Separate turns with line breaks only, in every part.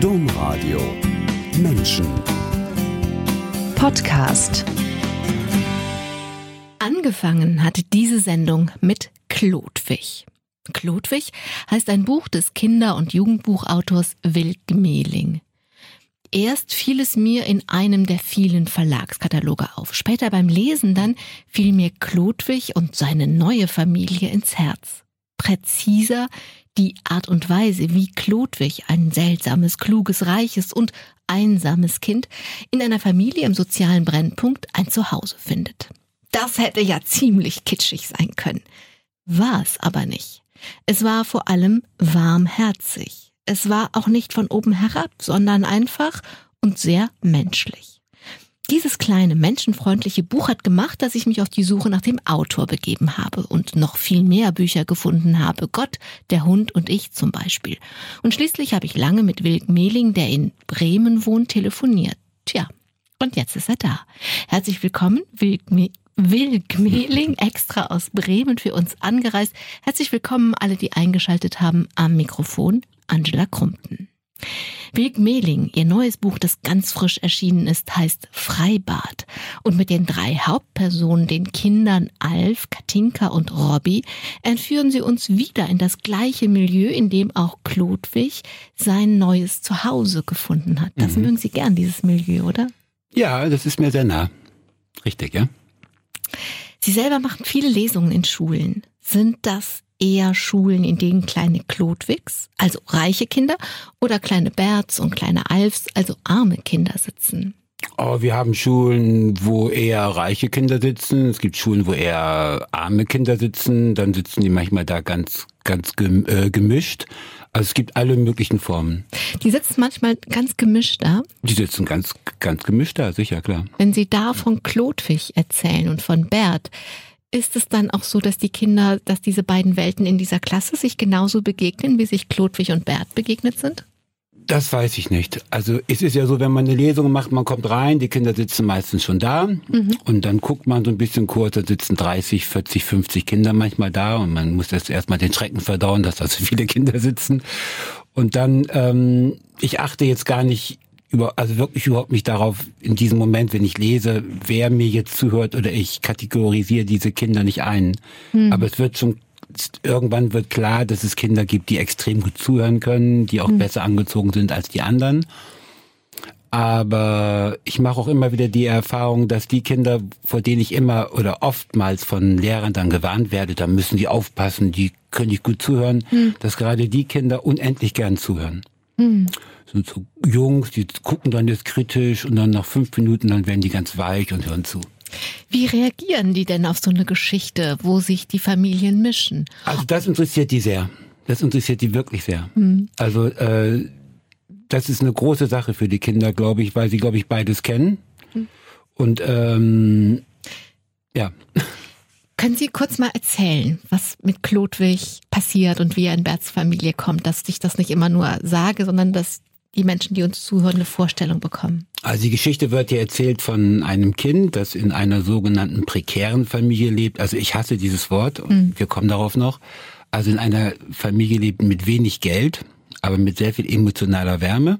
Domradio Menschen
Podcast Angefangen hatte diese Sendung mit Klodwig. Klodwig heißt ein Buch des Kinder- und Jugendbuchautors Wild Gmeling. Erst fiel es mir in einem der vielen Verlagskataloge auf. Später beim Lesen dann fiel mir Klodwig und seine neue Familie ins Herz. Präziser die Art und Weise, wie Klodwig, ein seltsames, kluges, reiches und einsames Kind, in einer Familie im sozialen Brennpunkt ein Zuhause findet. Das hätte ja ziemlich kitschig sein können. War es aber nicht. Es war vor allem warmherzig. Es war auch nicht von oben herab, sondern einfach und sehr menschlich. Dieses kleine menschenfreundliche Buch hat gemacht, dass ich mich auf die Suche nach dem Autor begeben habe und noch viel mehr Bücher gefunden habe. Gott, der Hund und ich zum Beispiel. Und schließlich habe ich lange mit Wilk Mehling, der in Bremen wohnt, telefoniert. Tja, und jetzt ist er da. Herzlich willkommen, Wilk, Me Wilk Mehling, extra aus Bremen für uns angereist. Herzlich willkommen alle, die eingeschaltet haben am Mikrofon. Angela Krumpten. Wilk Mehling, ihr neues Buch, das ganz frisch erschienen ist, heißt Freibad. Und mit den drei Hauptpersonen, den Kindern Alf, Katinka und Robby, entführen sie uns wieder in das gleiche Milieu, in dem auch Klodwig sein neues Zuhause gefunden hat. Das mhm. mögen Sie gern, dieses Milieu, oder?
Ja, das ist mir sehr nah. Richtig, ja.
Sie selber machen viele Lesungen in Schulen. Sind das eher Schulen, in denen kleine Klodwigs, also reiche Kinder, oder kleine Berts und kleine Alfs, also arme Kinder sitzen?
Oh, wir haben Schulen, wo eher reiche Kinder sitzen. Es gibt Schulen, wo eher arme Kinder sitzen. Dann sitzen die manchmal da ganz, ganz äh, gemischt. Also es gibt alle möglichen Formen.
Die sitzen manchmal ganz gemischt da?
Die sitzen ganz, ganz gemischt da, sicher, klar.
Wenn Sie da von Klodwig erzählen und von Bert, ist es dann auch so, dass die Kinder, dass diese beiden Welten in dieser Klasse sich genauso begegnen, wie sich Klodwig und Bert begegnet sind?
Das weiß ich nicht. Also es ist ja so, wenn man eine Lesung macht, man kommt rein, die Kinder sitzen meistens schon da mhm. und dann guckt man so ein bisschen kurz, da sitzen 30, 40, 50 Kinder manchmal da und man muss jetzt erstmal den Schrecken verdauen, dass da so viele Kinder sitzen. Und dann, ähm, ich achte jetzt gar nicht über, also wirklich überhaupt nicht darauf, in diesem Moment, wenn ich lese, wer mir jetzt zuhört oder ich kategorisiere diese Kinder nicht ein. Hm. Aber es wird schon, irgendwann wird klar, dass es Kinder gibt, die extrem gut zuhören können, die auch hm. besser angezogen sind als die anderen. Aber ich mache auch immer wieder die Erfahrung, dass die Kinder, vor denen ich immer oder oftmals von Lehrern dann gewarnt werde, da müssen die aufpassen, die können nicht gut zuhören, hm. dass gerade die Kinder unendlich gern zuhören. Hm sind so Jungs, die gucken dann jetzt kritisch und dann nach fünf Minuten, dann werden die ganz weich und hören zu.
Wie reagieren die denn auf so eine Geschichte, wo sich die Familien mischen?
Also das interessiert die sehr. Das interessiert die wirklich sehr. Hm. Also äh, das ist eine große Sache für die Kinder, glaube ich, weil sie, glaube ich, beides kennen. Hm. Und ähm, ja.
Können Sie kurz mal erzählen, was mit Klodwig passiert und wie er in Berts Familie kommt, dass ich das nicht immer nur sage, sondern dass die Menschen, die uns zuhören, eine Vorstellung bekommen?
Also die Geschichte wird ja erzählt von einem Kind, das in einer sogenannten prekären Familie lebt. Also ich hasse dieses Wort und mhm. wir kommen darauf noch. Also in einer Familie lebt mit wenig Geld, aber mit sehr viel emotionaler Wärme.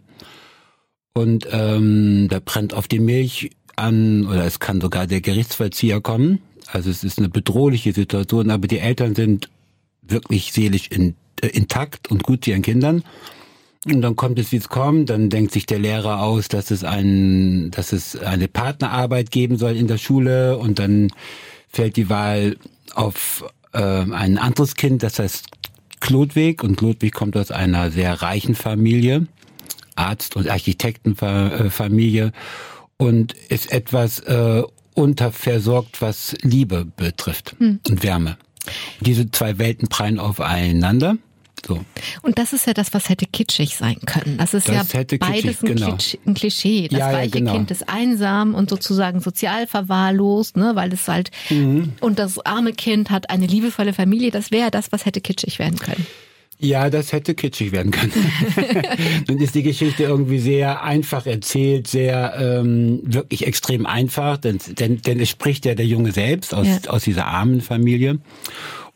Und ähm, da brennt auf die Milch an oder es kann sogar der Gerichtsvollzieher kommen. Also es ist eine bedrohliche Situation, aber die Eltern sind wirklich seelisch in, äh, intakt und gut zu ihren Kindern. Und dann kommt es, wie es kommt. Dann denkt sich der Lehrer aus, dass es ein, dass es eine Partnerarbeit geben soll in der Schule. Und dann fällt die Wahl auf äh, ein anderes Kind, das heißt Klodwig. Und Klodwig kommt aus einer sehr reichen Familie, Arzt- und Architektenfamilie und ist etwas äh, unterversorgt, was Liebe betrifft hm. und Wärme. Diese zwei Welten prallen aufeinander. So.
Und das ist ja das, was hätte kitschig sein können. Das ist das ja beides ein, genau. ein, Klischee. Das ja, weiche ja, genau. Kind ist einsam und sozusagen sozial verwahrlost, ne, weil es halt mhm. und das arme Kind hat eine liebevolle Familie. Das wäre das, was hätte kitschig werden können.
Ja, das hätte kitschig werden können. Nun ist die Geschichte irgendwie sehr einfach erzählt, sehr ähm, wirklich extrem einfach, denn, denn, denn es spricht ja der Junge selbst aus, ja. aus dieser armen Familie.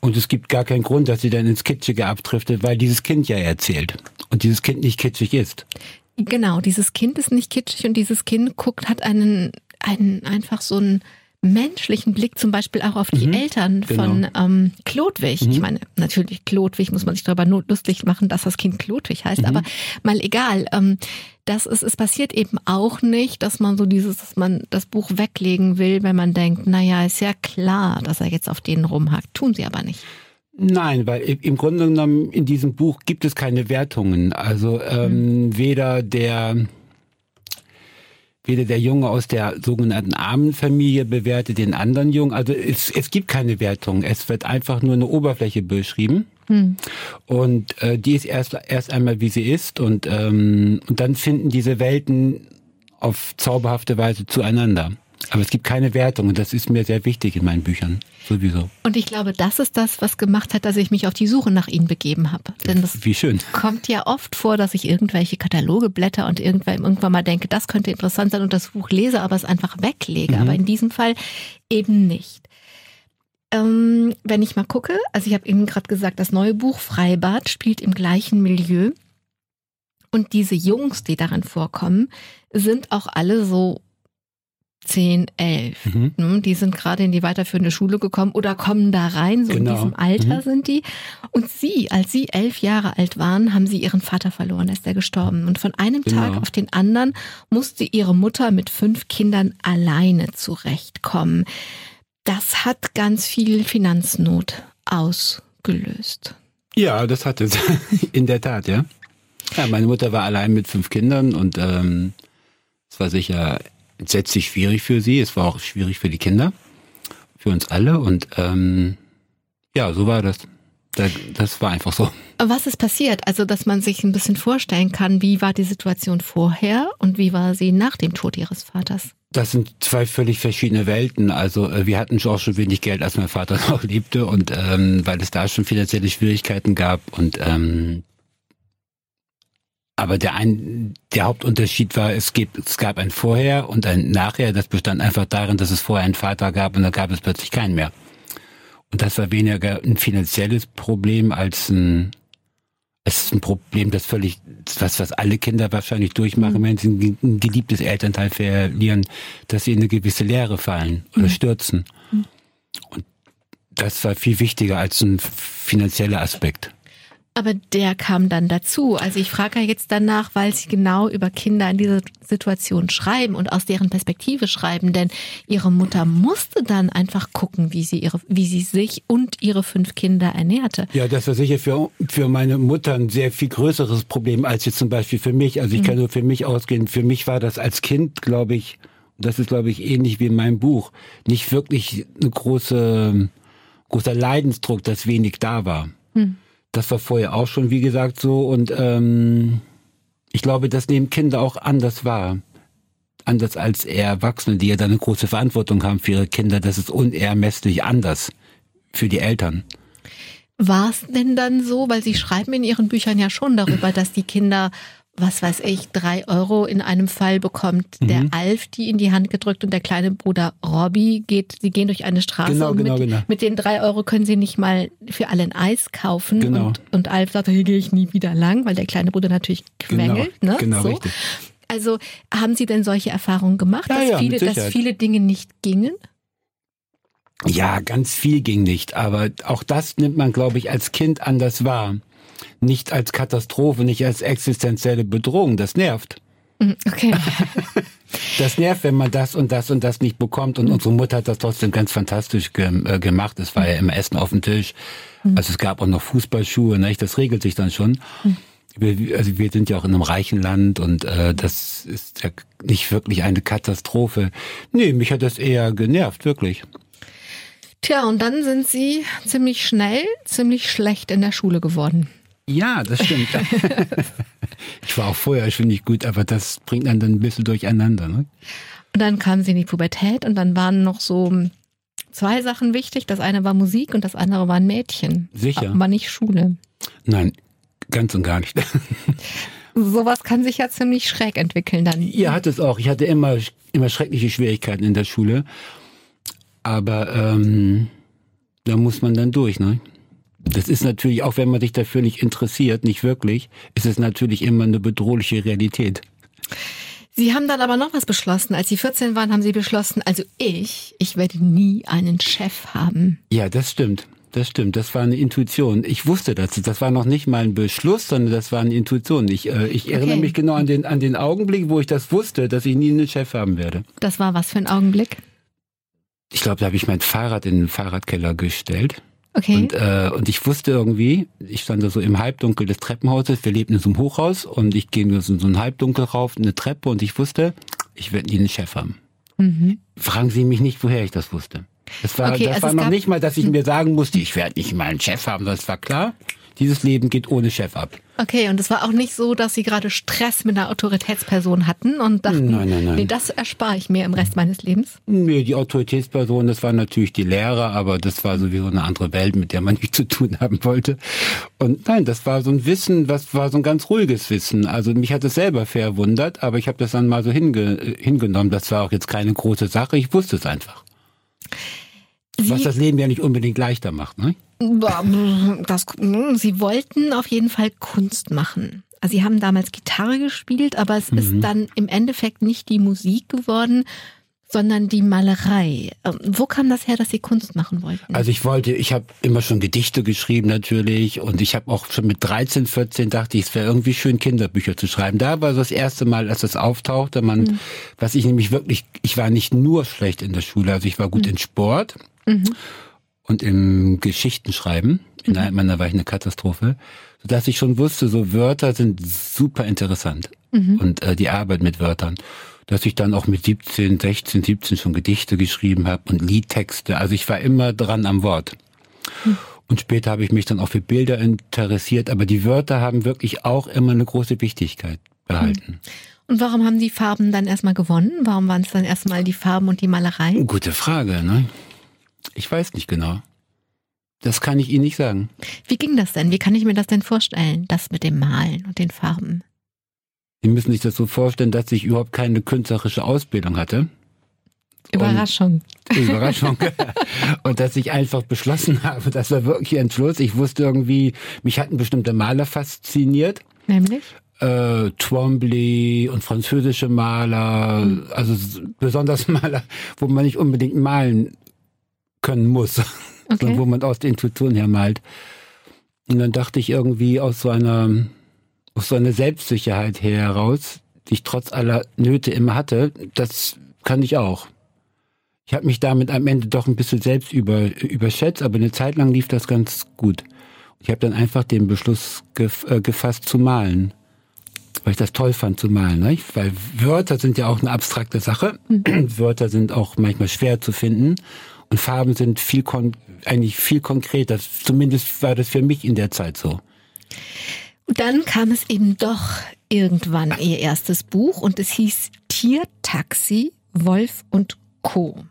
Und es gibt gar keinen Grund, dass sie dann ins Kitschige abdriftet, weil dieses Kind ja erzählt und dieses Kind nicht kitschig ist.
Genau, dieses Kind ist nicht kitschig und dieses Kind guckt, hat einen, einen einfach so einen menschlichen Blick zum Beispiel auch auf die mhm, Eltern genau. von ähm, Klodwig. Mhm. Ich meine, natürlich Klodwig muss man sich darüber lustig machen, dass das Kind Klodwig heißt, mhm. aber mal egal. Ähm, das ist, es passiert eben auch nicht, dass man so dieses, dass man das Buch weglegen will, wenn man denkt, naja, ist ja klar, dass er jetzt auf denen rumhackt. Tun sie aber nicht.
Nein, weil im Grunde genommen in diesem Buch gibt es keine Wertungen. Also ähm, mhm. weder der weder der Junge aus der sogenannten armen Familie bewertet den anderen Jungen. Also es, es gibt keine Wertung. Es wird einfach nur eine Oberfläche beschrieben. Hm. Und äh, die ist erst, erst einmal, wie sie ist. Und, ähm, und dann finden diese Welten auf zauberhafte Weise zueinander. Aber es gibt keine Wertung und das ist mir sehr wichtig in meinen Büchern. Sowieso.
Und ich glaube, das ist das, was gemacht hat, dass ich mich auf die Suche nach ihnen begeben habe. Denn das
Wie schön.
kommt ja oft vor, dass ich irgendwelche Kataloge blätter und irgendwann, irgendwann mal denke, das könnte interessant sein und das Buch lese, aber es einfach weglege. Mhm. Aber in diesem Fall eben nicht. Ähm, wenn ich mal gucke, also ich habe Ihnen gerade gesagt, das neue Buch Freibad spielt im gleichen Milieu. Und diese Jungs, die darin vorkommen, sind auch alle so 10, 11. Mhm. Hm, die sind gerade in die weiterführende Schule gekommen oder kommen da rein, so genau. in diesem Alter mhm. sind die. Und sie, als sie elf Jahre alt waren, haben sie ihren Vater verloren, ist er gestorben. Und von einem genau. Tag auf den anderen musste ihre Mutter mit fünf Kindern alleine zurechtkommen. Das hat ganz viel Finanznot ausgelöst.
Ja, das hat es. In der Tat, ja. Ja, meine Mutter war allein mit fünf Kindern und ähm, es war sicher entsetzlich schwierig für sie. Es war auch schwierig für die Kinder, für uns alle. Und ähm, ja, so war das. Das war einfach so.
Was ist passiert? Also, dass man sich ein bisschen vorstellen kann, wie war die Situation vorher und wie war sie nach dem Tod ihres Vaters?
Das sind zwei völlig verschiedene Welten. Also äh, wir hatten auch schon wenig Geld, als mein Vater noch lebte und ähm, weil es da schon finanzielle Schwierigkeiten gab und ähm, aber der ein, der Hauptunterschied war, es gibt, es gab ein Vorher und ein Nachher. Das bestand einfach darin, dass es vorher einen Vater gab und dann gab es plötzlich keinen mehr. Und das war weniger ein finanzielles Problem als ein, es ist ein Problem, das völlig, was, was alle Kinder wahrscheinlich durchmachen, mhm. wenn sie ein, geliebtes Elternteil verlieren, dass sie in eine gewisse Leere fallen oder mhm. stürzen. Mhm. Und das war viel wichtiger als ein finanzieller Aspekt.
Aber der kam dann dazu. Also ich frage ja jetzt danach, weil Sie genau über Kinder in dieser Situation schreiben und aus deren Perspektive schreiben, denn Ihre Mutter musste dann einfach gucken, wie sie ihre, wie sie sich und ihre fünf Kinder ernährte.
Ja, das war sicher für, für meine Mutter ein sehr viel größeres Problem als jetzt zum Beispiel für mich. Also ich mhm. kann nur für mich ausgehen. Für mich war das als Kind, glaube ich, das ist glaube ich ähnlich wie in meinem Buch, nicht wirklich eine große, großer Leidensdruck, dass wenig da war. Mhm. Das war vorher auch schon, wie gesagt, so. Und ähm, ich glaube, das nehmen Kinder auch anders wahr. Anders als Erwachsene, die ja dann eine große Verantwortung haben für ihre Kinder. Das ist unermesslich anders für die Eltern.
War es denn dann so, weil Sie schreiben in Ihren Büchern ja schon darüber, dass die Kinder was weiß ich, drei Euro in einem Fall bekommt mhm. der Alf die in die Hand gedrückt und der kleine Bruder Robby geht, sie gehen durch eine Straße genau, und genau, mit, genau. mit den drei Euro können sie nicht mal für alle ein Eis kaufen. Genau. Und, und Alf sagt, hier gehe ich nie wieder lang, weil der kleine Bruder natürlich quengelt. Genau, ne? genau so. richtig. Also haben Sie denn solche Erfahrungen gemacht, ja, dass, ja, viele, dass viele Dinge nicht gingen?
Ja, ganz viel ging nicht, aber auch das nimmt man, glaube ich, als Kind anders wahr nicht als Katastrophe, nicht als existenzielle Bedrohung. Das nervt.
Mhm, okay.
Das nervt, wenn man das und das und das nicht bekommt. Und mhm. unsere Mutter hat das trotzdem ganz fantastisch ge äh, gemacht. Es war ja immer Essen auf dem Tisch. Mhm. Also es gab auch noch Fußballschuhe. Ne? Das regelt sich dann schon. Wir, also wir sind ja auch in einem reichen Land und äh, das ist ja nicht wirklich eine Katastrophe. Nee, mich hat das eher genervt, wirklich.
Tja, und dann sind Sie ziemlich schnell, ziemlich schlecht in der Schule geworden.
Ja, das stimmt. ich war auch vorher schon nicht gut, aber das bringt einen dann ein bisschen durcheinander. Ne?
Und dann kamen sie in die Pubertät und dann waren noch so zwei Sachen wichtig. Das eine war Musik und das andere waren Mädchen.
Sicher.
Aber nicht Schule.
Nein, ganz und gar nicht.
Sowas kann sich ja ziemlich schräg entwickeln dann.
Ja, hat es auch. Ich hatte immer, immer schreckliche Schwierigkeiten in der Schule. Aber ähm, da muss man dann durch, ne? Das ist natürlich, auch wenn man sich dafür nicht interessiert, nicht wirklich, ist es natürlich immer eine bedrohliche Realität.
Sie haben dann aber noch was beschlossen. Als Sie 14 waren, haben Sie beschlossen, also ich, ich werde nie einen Chef haben.
Ja, das stimmt. Das stimmt, das war eine Intuition. Ich wusste das. Das war noch nicht mal ein Beschluss, sondern das war eine Intuition. Ich, äh, ich erinnere
Okay.
mich genau an den, an den Augenblick, wo ich das wusste, dass ich nie einen Chef haben werde.
Das war was für ein Augenblick?
Ich glaube, da habe ich mein Fahrrad in den Fahrradkeller gestellt.
Okay.
Und, äh, und ich wusste irgendwie, ich stand da so im Halbdunkel des Treppenhauses, wir lebten in so einem Hochhaus und ich gehe nur so in so ein Halbdunkel rauf, eine Treppe und ich wusste, ich werde nie einen Chef haben.
mhm.
Fragen Sie mich nicht, woher ich das wusste. Das war,
Okay,
das
also
war noch nicht mal, dass ich mir sagen musste, ich werde nicht mal einen Chef haben, es war klar, dieses Leben geht ohne Chef ab.
Okay, und es war auch nicht so, dass Sie gerade Stress mit einer Autoritätsperson hatten und dachten,
Nein, nein, nein.
nee, das erspare ich mir im Rest meines Lebens.
Nee, die Autoritätsperson, das war natürlich die Lehrer, aber das war sowieso eine andere Welt, mit der man nichts zu tun haben wollte. Und nein, das war so ein Wissen, was war so ein ganz ruhiges Wissen. Also mich hat es selber verwundert, aber ich habe das dann mal so hinge hingenommen. Das war auch jetzt keine große Sache, ich wusste es einfach. Was
Sie,
das Leben ja nicht unbedingt leichter macht, ne?
Das, Sie wollten auf jeden Fall Kunst machen. Also Sie haben damals Gitarre gespielt, aber es
Mhm.
ist dann im Endeffekt nicht die Musik geworden, sondern die Malerei. Ähm, Wo kam das her, dass Sie Kunst machen wollten?
Also ich wollte, ich habe immer schon Gedichte geschrieben natürlich und ich habe auch schon mit 13, 14 dachte ich, es wäre irgendwie schön, Kinderbücher zu schreiben. Da war so das erste Mal, als das auftauchte, man, was ich nämlich wirklich, ich war nicht nur schlecht in der Schule, also ich war gut in Sport und im Geschichtenschreiben. In einem meiner war ich eine Katastrophe, sodass ich schon wusste, so Wörter sind super interessant und äh, die Arbeit mit Wörtern. Dass ich dann auch mit 17, 16, 17 schon Gedichte geschrieben habe und Liedtexte. Also ich war immer dran am Wort. Und später habe ich mich dann auch für Bilder interessiert, aber die Wörter haben wirklich auch immer eine große Wichtigkeit behalten.
und warum haben die Farben dann erstmal gewonnen? Warum waren es dann erstmal die Farben und die Malerei?
Gute Frage, ne? Ich weiß nicht genau. Das kann ich Ihnen nicht sagen.
Wie ging das denn? Wie kann ich mir das denn vorstellen, das mit dem Malen und den Farben?
Sie müssen sich das so vorstellen, dass ich überhaupt keine künstlerische Ausbildung hatte.
Überraschung.
Überraschung. und dass ich einfach beschlossen habe, das war wirklich ein Entschluss. Ich wusste irgendwie, mich hatten bestimmte Maler fasziniert.
Nämlich?
Äh, Twombly und französische Maler, also s- besonders Maler, wo man nicht unbedingt malen können muss, sondern wo man aus der Intuition her malt. Und dann dachte ich irgendwie aus so einer, aus so einer Selbstsicherheit her heraus, die ich trotz aller Nöte immer hatte, das kann ich auch. Ich habe mich damit am Ende doch ein bisschen selbst über, überschätzt, aber eine Zeit lang lief das ganz gut. Ich habe dann einfach den Beschluss gef äh, gefasst zu malen, weil ich das toll fand zu malen. Ne? Weil Wörter sind ja auch eine abstrakte Sache. Wörter sind auch manchmal schwer zu finden und Farben sind viel eigentlich viel konkreter. Zumindest war das für mich in der Zeit so.
Und dann kam es eben doch irgendwann ihr erstes Buch und es hieß Tiertaxi, Wolf und Co.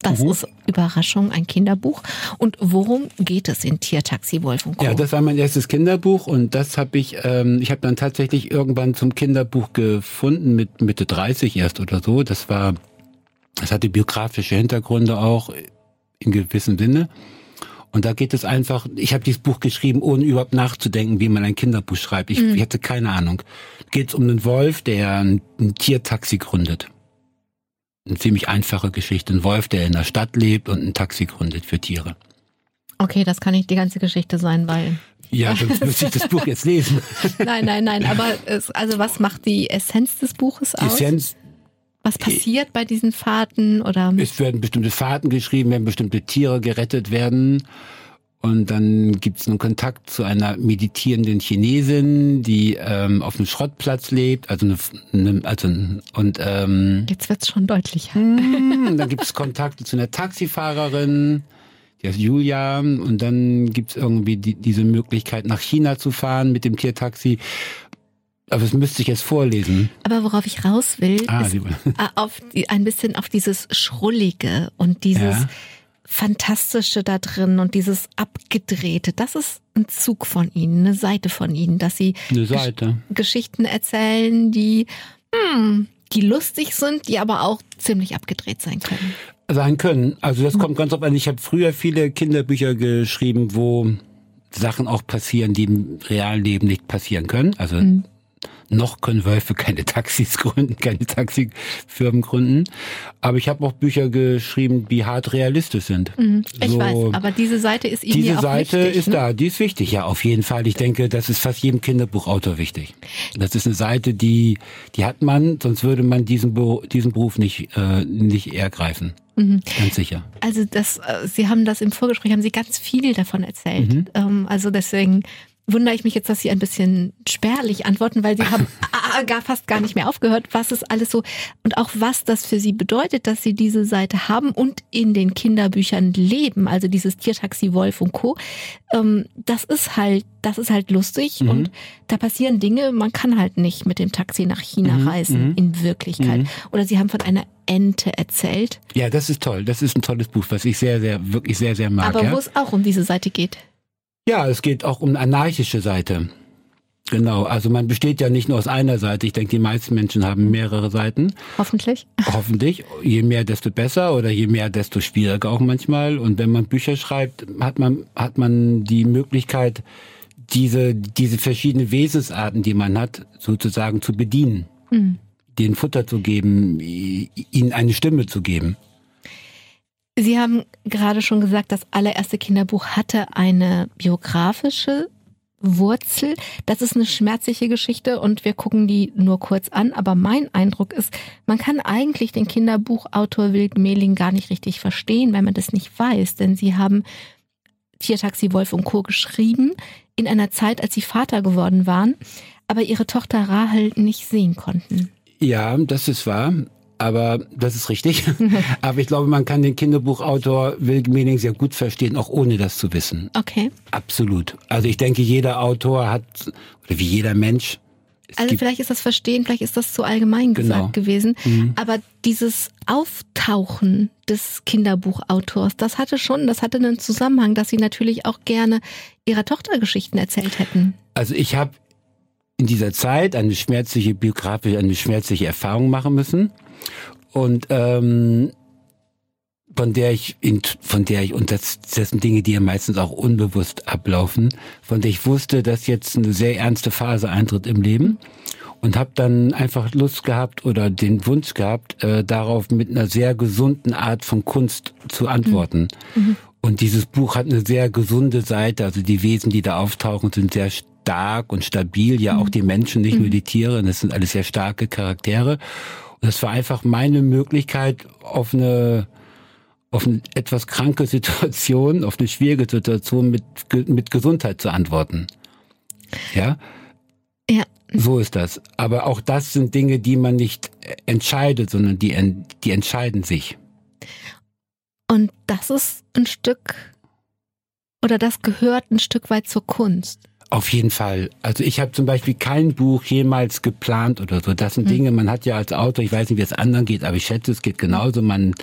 Das
Mhm.
ist Überraschung, ein Kinderbuch. Und worum geht es in Tiertaxi, Wolf und Co.?
Ja, das war mein erstes Kinderbuch und das habe ich, ähm, ich habe dann tatsächlich irgendwann zum Kinderbuch gefunden mit Mitte 30 erst oder so. Das war, das hatte biografische Hintergründe auch in gewissem Sinne. Und da geht es einfach, ich habe dieses Buch geschrieben, ohne überhaupt nachzudenken, wie man ein Kinderbuch schreibt. Ich, ich hatte keine Ahnung. Geht es um einen Wolf, der ein, ein Tiertaxi gründet. Eine ziemlich einfache Geschichte. Ein Wolf, der in der Stadt lebt und ein Taxi gründet für Tiere.
Okay, das kann nicht die ganze Geschichte sein, weil.
Ja, sonst müsste ich das Buch jetzt lesen.
Nein, nein, nein. Aber es, also was macht die Essenz des Buches
Die
aus?
Essenz,
was passiert bei diesen Fahrten oder?
es werden bestimmte Fahrten geschrieben, wenn bestimmte Tiere gerettet werden. Und dann gibt es einen Kontakt zu einer meditierenden Chinesin, die ähm, auf einem Schrottplatz lebt. Also, eine, eine, also und ähm,
Jetzt wird's schon deutlicher.
hm, und dann gibt es Kontakte zu einer Taxifahrerin, die heißt Julia. Und dann gibt es irgendwie die, diese Möglichkeit, nach China zu fahren mit dem Tiertaxi. Aber das müsste ich jetzt vorlesen.
Aber worauf ich raus will,
Ah,
ist äh, die, ein bisschen auf dieses Schrullige und dieses
Ja.
Fantastische da drin und dieses Abgedrehte. Das ist ein Zug von Ihnen, eine Seite von Ihnen, dass Sie
Seite.
Geschichten erzählen, die, hm, die lustig sind, die aber auch ziemlich abgedreht sein können.
sein können. Also das kommt ganz auf an. Ich habe früher viele Kinderbücher geschrieben, wo Sachen auch passieren, die im realen Leben nicht passieren können. Also mhm. Noch können Wölfe keine Taxis gründen, keine Taxifirmen gründen. Aber ich habe auch Bücher geschrieben, die hart realistisch sind.
Mhm, ich so, weiß, aber diese Seite ist Ihnen
Diese
auch
Seite
wichtig,
ist
ne?
da, die ist wichtig, ja, auf jeden Fall. Ich denke, das ist fast jedem Kinderbuchautor wichtig. Das ist eine Seite, die, die hat man, sonst würde man diesen, diesen Beruf nicht, äh, nicht ergreifen. Mhm. Ganz sicher.
Also das, äh, Sie haben das im Vorgespräch, haben Sie ganz viel davon erzählt. Mhm. Ähm, also deswegen wundere ich mich jetzt, dass Sie ein bisschen spärlich antworten, weil Sie haben gar fast gar nicht mehr aufgehört, was es alles so und auch was das für Sie bedeutet, dass Sie diese Seite haben und in den Kinderbüchern leben, also dieses Tiertaxi Wolf und Co. Ähm, das ist halt, das ist halt lustig mhm. und da passieren Dinge, man kann halt nicht mit dem Taxi nach China mhm. reisen, mhm. in Wirklichkeit. Mhm. Oder Sie haben von einer Ente erzählt.
Ja, das ist toll. Das ist ein tolles Buch, was ich sehr, sehr, wirklich sehr, sehr mag.
Aber
ja?
wo es auch um diese Seite geht.
Ja, es geht auch um eine anarchische Seite. Genau, also man besteht ja nicht nur aus einer Seite. Ich denke, die meisten Menschen haben mehrere Seiten.
Hoffentlich.
Hoffentlich. Je mehr, desto besser oder je mehr, desto schwieriger auch manchmal. Und wenn man Bücher schreibt, hat man, hat man die Möglichkeit, diese, diese verschiedenen Wesensarten, die man hat, sozusagen zu bedienen. Mhm. Den Futter zu geben, ihnen eine Stimme zu geben.
Sie haben gerade schon gesagt, das allererste Kinderbuch hatte eine biografische Wurzel. Das ist eine schmerzliche Geschichte und wir gucken die nur kurz an. Aber mein Eindruck ist, man kann eigentlich den Kinderbuchautor Wild Mehling gar nicht richtig verstehen, wenn man das nicht weiß. Denn sie haben Tiertaxi Wolf und Co. geschrieben in einer Zeit, als sie Vater geworden waren, aber ihre Tochter Rahel nicht sehen konnten.
Ja, das ist wahr. Aber das ist richtig. Aber ich glaube, man kann den Kinderbuchautor Wilg Mening sehr gut verstehen, auch ohne das zu wissen.
Okay.
Absolut. Also ich denke, jeder Autor hat, oder wie jeder Mensch.
Also vielleicht ist das Verstehen, vielleicht ist das zu allgemein genau. gesagt gewesen. Mhm. Aber dieses Auftauchen des Kinderbuchautors, das hatte schon, das hatte einen Zusammenhang, dass sie natürlich auch gerne ihrer Tochter Geschichten erzählt hätten.
Also ich habe in dieser Zeit eine schmerzliche biografische, eine schmerzliche Erfahrung machen müssen und ähm, von der ich in, von der ich und das, das sind Dinge, die ja meistens auch unbewusst ablaufen, von der ich wusste, dass jetzt eine sehr ernste Phase eintritt im Leben und habe dann einfach Lust gehabt oder den Wunsch gehabt, äh, darauf mit einer sehr gesunden Art von Kunst zu antworten. Mhm. mhm. Und dieses Buch hat eine sehr gesunde Seite, also die Wesen, die da auftauchen, sind sehr stark und stabil, ja auch mhm. die Menschen, nicht nur mhm. die Tiere, das sind alles sehr starke Charaktere. Das war einfach meine Möglichkeit, auf eine auf eine etwas kranke Situation, auf eine schwierige Situation mit, mit Gesundheit zu antworten. Ja?
Ja.
So ist das. Aber auch das sind Dinge, die man nicht entscheidet, sondern die, die entscheiden sich.
Und das ist ein Stück, oder das gehört ein Stück weit zur Kunst.
Auf jeden Fall. Also ich habe zum Beispiel kein Buch jemals geplant oder so. Das sind mhm. Dinge, man hat ja als Autor, ich weiß nicht, wie es anderen geht, aber ich schätze, es geht genauso. Man,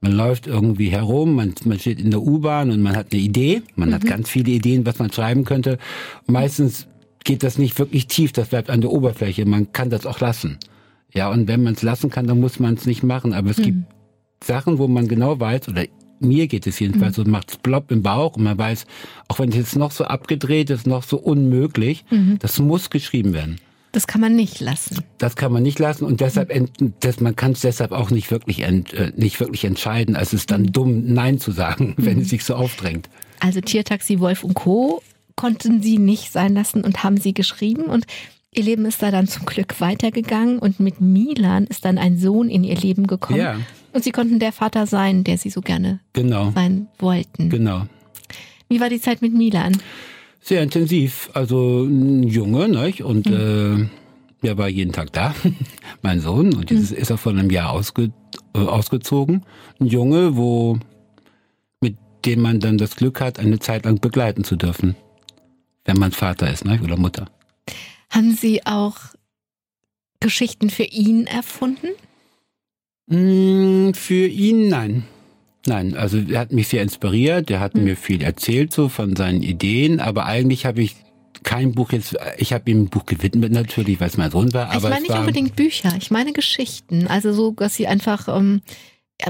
man läuft irgendwie herum, man, man steht in der U-Bahn und man hat eine Idee. Man mhm. hat ganz viele Ideen, was man schreiben könnte. Meistens geht das nicht wirklich tief, das bleibt an der Oberfläche. Man kann das auch lassen. Ja, und wenn man es lassen kann, dann muss man es nicht machen. Aber es mhm. gibt Sachen, wo man genau weiß, oder mir geht es jedenfalls mhm. so, macht's plopp im Bauch und man weiß, auch wenn es jetzt noch so abgedreht ist, noch so unmöglich, mhm. das muss geschrieben werden.
Das kann man nicht lassen.
Das kann man nicht lassen und deshalb, mhm. das, man kann es deshalb auch nicht wirklich, ent, äh, nicht wirklich entscheiden. Also es ist dann mhm. dumm, Nein zu sagen, wenn mhm. es sich so aufdrängt.
Also Tiertaxi Wolf und Co. konnten sie nicht sein lassen und haben sie geschrieben und Ihr Leben ist da dann zum Glück weitergegangen und mit Milan ist dann ein Sohn in ihr Leben gekommen. Ja. Und sie konnten der Vater sein, der sie so gerne
genau.
sein wollten.
Genau.
Wie war die Zeit mit Milan?
Sehr intensiv. Also ein Junge, nicht? Und mhm. äh, der war jeden Tag da, mein Sohn. Und jetzt mhm. ist er vor einem Jahr ausge, äh, ausgezogen. Ein Junge, wo mit dem man dann das Glück hat, eine Zeit lang begleiten zu dürfen. Wenn man Vater ist, nicht? oder Mutter.
Haben Sie auch Geschichten für ihn erfunden?
Mm, für ihn nein. Nein, also er hat mich sehr inspiriert, er hat mhm. mir viel erzählt so von seinen Ideen, aber eigentlich habe ich kein Buch jetzt, ich habe ihm ein Buch gewidmet natürlich, weil es mein Sohn war.
Aber ich meine nicht unbedingt Bücher, ich meine Geschichten. Also so, dass sie einfach ähm,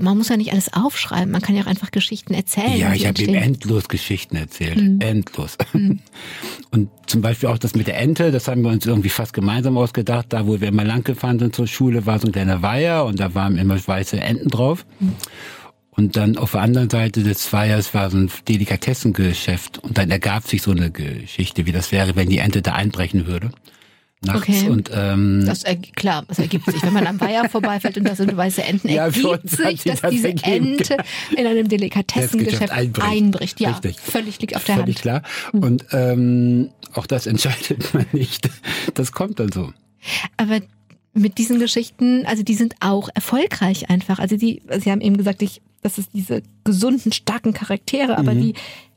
man muss ja nicht alles aufschreiben, man kann ja auch einfach Geschichten erzählen.
Ja, ich habe ihm endlos Geschichten erzählt.
Mhm.
Endlos. Und zum Beispiel auch das mit der Ente, das haben wir uns irgendwie fast gemeinsam ausgedacht. Da, wo wir immer lang gefahren sind zur Schule, war so ein kleiner Weiher und da waren immer weiße Enten drauf.
Mhm.
Und dann auf der anderen Seite des Weihers war so ein Delikatessengeschäft. Und dann ergab sich so eine Geschichte, wie das wäre, wenn die Ente da einbrechen würde. Nachts.
Okay.
Und ähm,
Das klar, das ergibt sich. Wenn man am Weiher vorbeifällt und da sind weiße Enten,
Ja,
ergibt sich, dass
das
diese. Ente in einem Delikatessengeschäft
einbricht.
einbricht. Ja,
Richtig.
völlig liegt auf der
völlig
Hand.
klar. Und ähm, auch das entscheidet man nicht. Das kommt dann so.
Aber mit diesen Geschichten, also die sind auch erfolgreich einfach. Also die, Sie haben eben gesagt, ich, das ist diese gesunden, starken Charaktere, aber
Mhm.
die,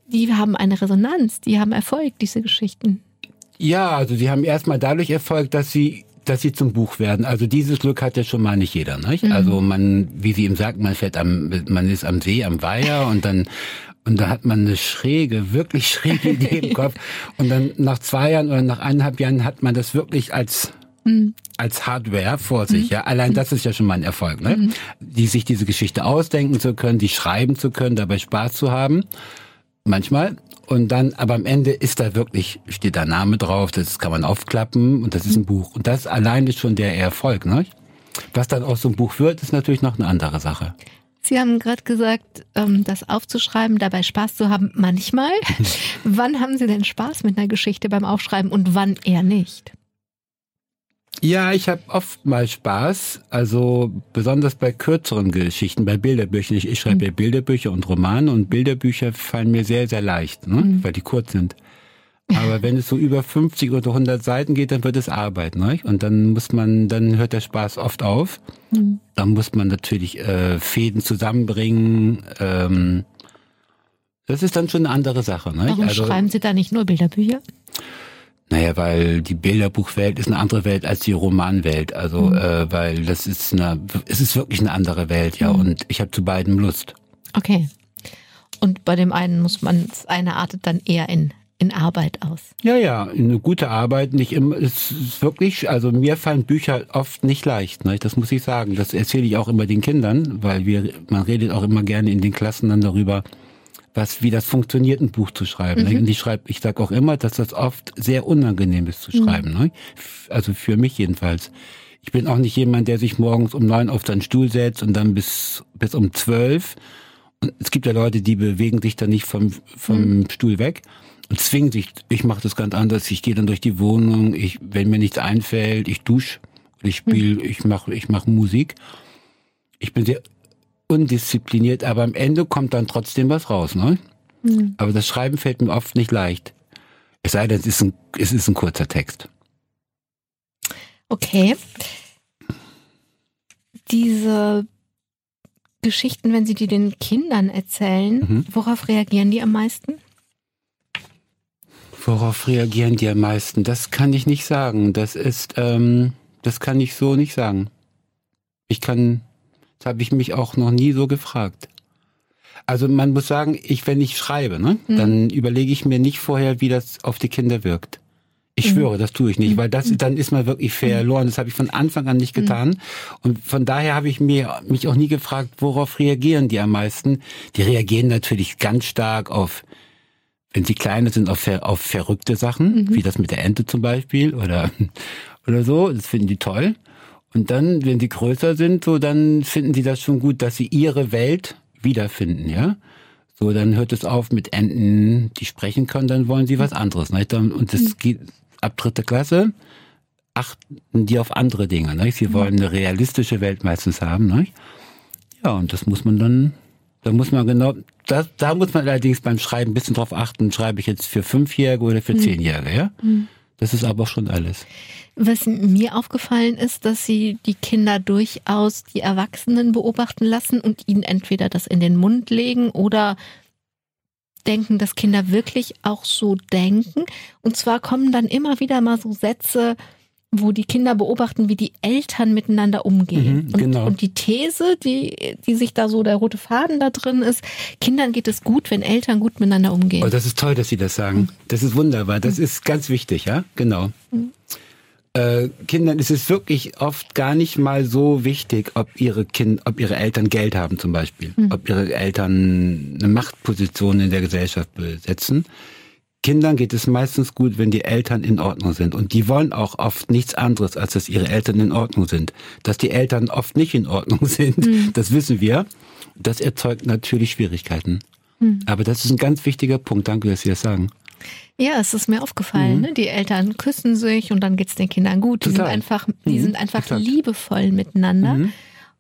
die haben eine Resonanz, die haben Erfolg, diese Geschichten.
Ja, also sie haben erstmal dadurch Erfolg, dass sie dass sie zum Buch werden. Also dieses Glück hat ja schon mal nicht jeder, nicht? Also man, wie sie ihm sagt, man fährt am, man ist am See, am Weiher und dann und da hat man eine schräge, wirklich schräge Idee im Kopf. Und dann nach zwei Jahren oder nach eineinhalb Jahren hat man das wirklich als als Hardware vor sich. Ja, allein das ist ja schon mal ein Erfolg, ne? Die sich diese Geschichte ausdenken zu können, die schreiben zu können, dabei Spaß zu haben manchmal. Und dann, aber am Ende ist da wirklich, steht da Name drauf, das kann man aufklappen und das ist ein Buch. Und das allein ist schon der Erfolg, ne? Was dann aus so einem Buch wird, ist natürlich noch eine andere Sache.
Sie haben gerade gesagt, ähm, das aufzuschreiben, dabei Spaß zu haben, manchmal. wann haben Sie denn Spaß mit einer Geschichte beim Aufschreiben und wann eher nicht?
Ja, ich habe oft mal Spaß, also besonders bei kürzeren Geschichten, bei Bilderbüchern. Ich, ich schreibe ja Bilderbücher und Romane und Bilderbücher fallen mir sehr, sehr leicht, ne? weil die kurz sind. Aber wenn es so über 50 oder 100 Seiten geht, dann wird es Arbeit, ne? Und dann muss man, dann hört der Spaß oft auf. Dann muss man natürlich äh, Fäden zusammenbringen. Ähm, das ist dann schon eine andere Sache, ne?
Warum schreiben Sie da nicht nur Bilderbücher?
Naja, weil die Bilderbuchwelt ist eine andere Welt als die Romanwelt. Also,
Mhm.
äh, weil das ist eine, es ist wirklich eine andere Welt, ja. Und ich habe zu beiden Lust.
Okay. Und bei dem einen muss man, das eine artet dann eher in, in Arbeit aus.
Ja, ja, eine gute Arbeit, nicht immer, es ist wirklich, also mir fallen Bücher oft nicht leicht, ne? das muss ich sagen. Das erzähle ich auch immer den Kindern, weil wir, man redet auch immer gerne in den Klassen dann darüber, was, wie das funktioniert, ein Buch zu schreiben. Ne? Und ich schreibe, ich sage auch immer, dass das oft sehr unangenehm ist zu schreiben. Ne? F- Also für mich jedenfalls. Ich bin auch nicht jemand, der sich morgens um neun auf seinen Stuhl setzt und dann bis, bis um zwölf. Und es gibt ja Leute, die bewegen sich dann nicht vom, vom Stuhl weg und zwingen sich. Ich mache das ganz anders. Ich gehe dann durch die Wohnung. Ich, wenn mir nichts einfällt, ich dusche, ich spiele, ich mache, ich mache Musik. Ich bin sehr undiszipliniert, aber am Ende kommt dann trotzdem was raus, ne? Aber das Schreiben fällt mir oft nicht leicht. Es sei denn, es ist ein, es ist ein kurzer Text.
Okay. Diese Geschichten, wenn Sie die den Kindern erzählen,
Mhm.
worauf reagieren die am meisten?
Worauf reagieren die am meisten? Das kann ich nicht sagen. Das ist, ähm, das kann ich so nicht sagen. Ich kann, das habe ich mich auch noch nie so gefragt. Also man muss sagen, ich, wenn ich schreibe, ne, dann überlege ich mir nicht vorher, wie das auf die Kinder wirkt. Ich schwöre, das tue ich nicht, weil das, dann ist man wirklich verloren. Das habe ich von Anfang an nicht getan. Und von daher habe ich mir, mich auch nie gefragt, worauf reagieren die am meisten. Die reagieren natürlich ganz stark auf, wenn sie kleine sind, auf, auf verrückte Sachen, wie das mit der Ente zum Beispiel oder, oder so. Das finden die toll. Und dann, wenn sie größer sind, so, dann finden sie das schon gut, dass sie ihre Welt wiederfinden, ja. So, dann hört es auf mit Enten, die sprechen können, dann wollen sie was anderes. Nicht? Dann- Und das geht ab dritte Klasse, achten die auf andere Dinge. Nicht? Sie wollen eine realistische Welt meistens haben. Nicht? Ja, und das muss man dann, da muss man genau, da, da muss man allerdings beim Schreiben ein bisschen drauf achten, schreibe ich jetzt für Fünfjährige oder für Zehnjährige, ja? Das ist aber schon alles.
Was mir aufgefallen ist, dass sie die Kinder durchaus die Erwachsenen beobachten lassen und ihnen entweder das in den Mund legen oder denken, dass Kinder wirklich auch so denken. Und zwar kommen dann immer wieder mal so Sätze, wo die Kinder beobachten, wie die Eltern miteinander umgehen.
Mhm, genau.
und, und die These, die, die sich da so der rote Faden da drin ist, Kindern geht es gut, wenn Eltern gut miteinander umgehen.
Oh, das ist toll, dass Sie das sagen. Das ist wunderbar. Das ist ganz wichtig, ja? Genau. äh, Kindern ist es wirklich oft gar nicht mal so wichtig, ob ihre Kind, ob ihre Eltern Geld haben zum Beispiel, mhm. ob ihre Eltern eine Machtposition in der Gesellschaft besetzen. Kindern geht es meistens gut, wenn die Eltern in Ordnung sind. Und die wollen auch oft nichts anderes, als dass ihre Eltern in Ordnung sind. Dass die Eltern oft nicht in Ordnung sind, mhm. das wissen wir. Das erzeugt natürlich Schwierigkeiten. Mhm. Aber das ist ein ganz wichtiger Punkt. Danke, dass Sie das sagen.
Ja, es ist mir aufgefallen. Mhm. Ne? Die Eltern küssen sich und dann geht's den Kindern gut. Die Total. sind einfach, die mhm. sind einfach liebevoll miteinander.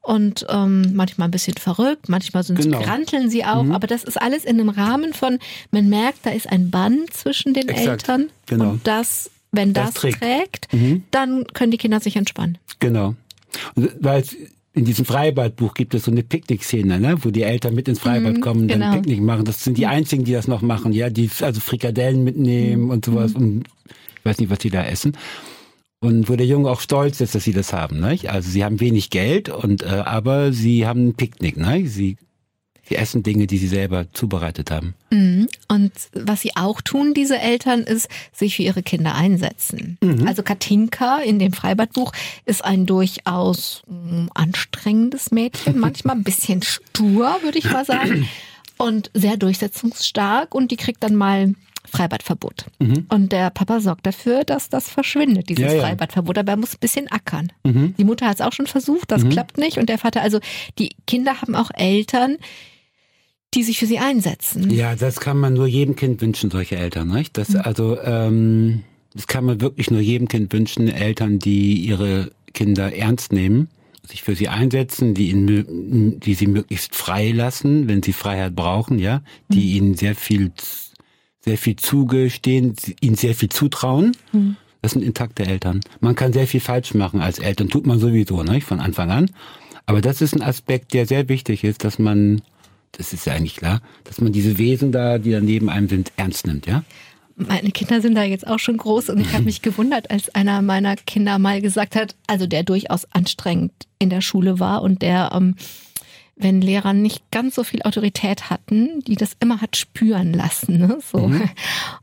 Mhm. Und ähm, manchmal ein bisschen verrückt, manchmal sind genau. granteln sie auch, mhm. aber das ist alles in einem Rahmen von, man merkt, da ist ein Band zwischen den Exakt. Eltern. Genau. Und das, wenn das, das trägt, trägt mhm. dann können die Kinder sich entspannen.
Genau. Und weil in diesem Freibadbuch gibt es so eine Picknickszene, ne? wo die Eltern mit ins Freibad mhm, kommen und genau. dann Picknick machen. Das sind die einzigen, die das noch machen, ja, die also Frikadellen mitnehmen mhm. und sowas und ich weiß nicht, was die da essen. Und wo der Junge auch stolz ist, dass sie das haben. Ne? Also sie haben wenig Geld und äh, aber sie haben ein Picknick. Ne? Sie Sie essen Dinge, die sie selber zubereitet haben.
Mhm. Und was sie auch tun, diese Eltern, ist sich für ihre Kinder einsetzen. Mhm. Also Katinka in dem Freibadbuch ist ein durchaus mm, anstrengendes Mädchen, manchmal ein bisschen stur, würde ich mal sagen, und sehr durchsetzungsstark. Und die kriegt dann mal Freibadverbot. Mhm. Und der Papa sorgt dafür, dass das verschwindet, dieses ja, ja. Freibadverbot. Aber er muss ein bisschen ackern. Mhm. Die Mutter hat es auch schon versucht, das mhm. klappt nicht. Und der Vater, also die Kinder haben auch Eltern, die sich für sie einsetzen.
Ja, das kann man nur jedem Kind wünschen, solche Eltern, nicht? Das, mhm. also, ähm, das kann man wirklich nur jedem Kind wünschen, Eltern, die ihre Kinder ernst nehmen, sich für sie einsetzen, die, ihnen, die sie möglichst frei lassen, wenn sie Freiheit brauchen, ja, die mhm. ihnen sehr viel, sehr viel zugestehen, ihnen sehr viel zutrauen. Mhm. Das sind intakte Eltern. Man kann sehr viel falsch machen als Eltern, tut man sowieso, nicht? Von Anfang an. Aber das ist ein Aspekt, der sehr wichtig ist, dass man das ist ja eigentlich klar, dass man diese Wesen da, die da neben einem sind, ernst nimmt, ja?
Meine Kinder sind da jetzt auch schon groß und ich habe mich gewundert, als einer meiner Kinder mal gesagt hat, also der durchaus anstrengend in der Schule war und der, ähm, wenn Lehrer nicht ganz so viel Autorität hatten, die das immer hat spüren lassen. Ne? So. Mhm.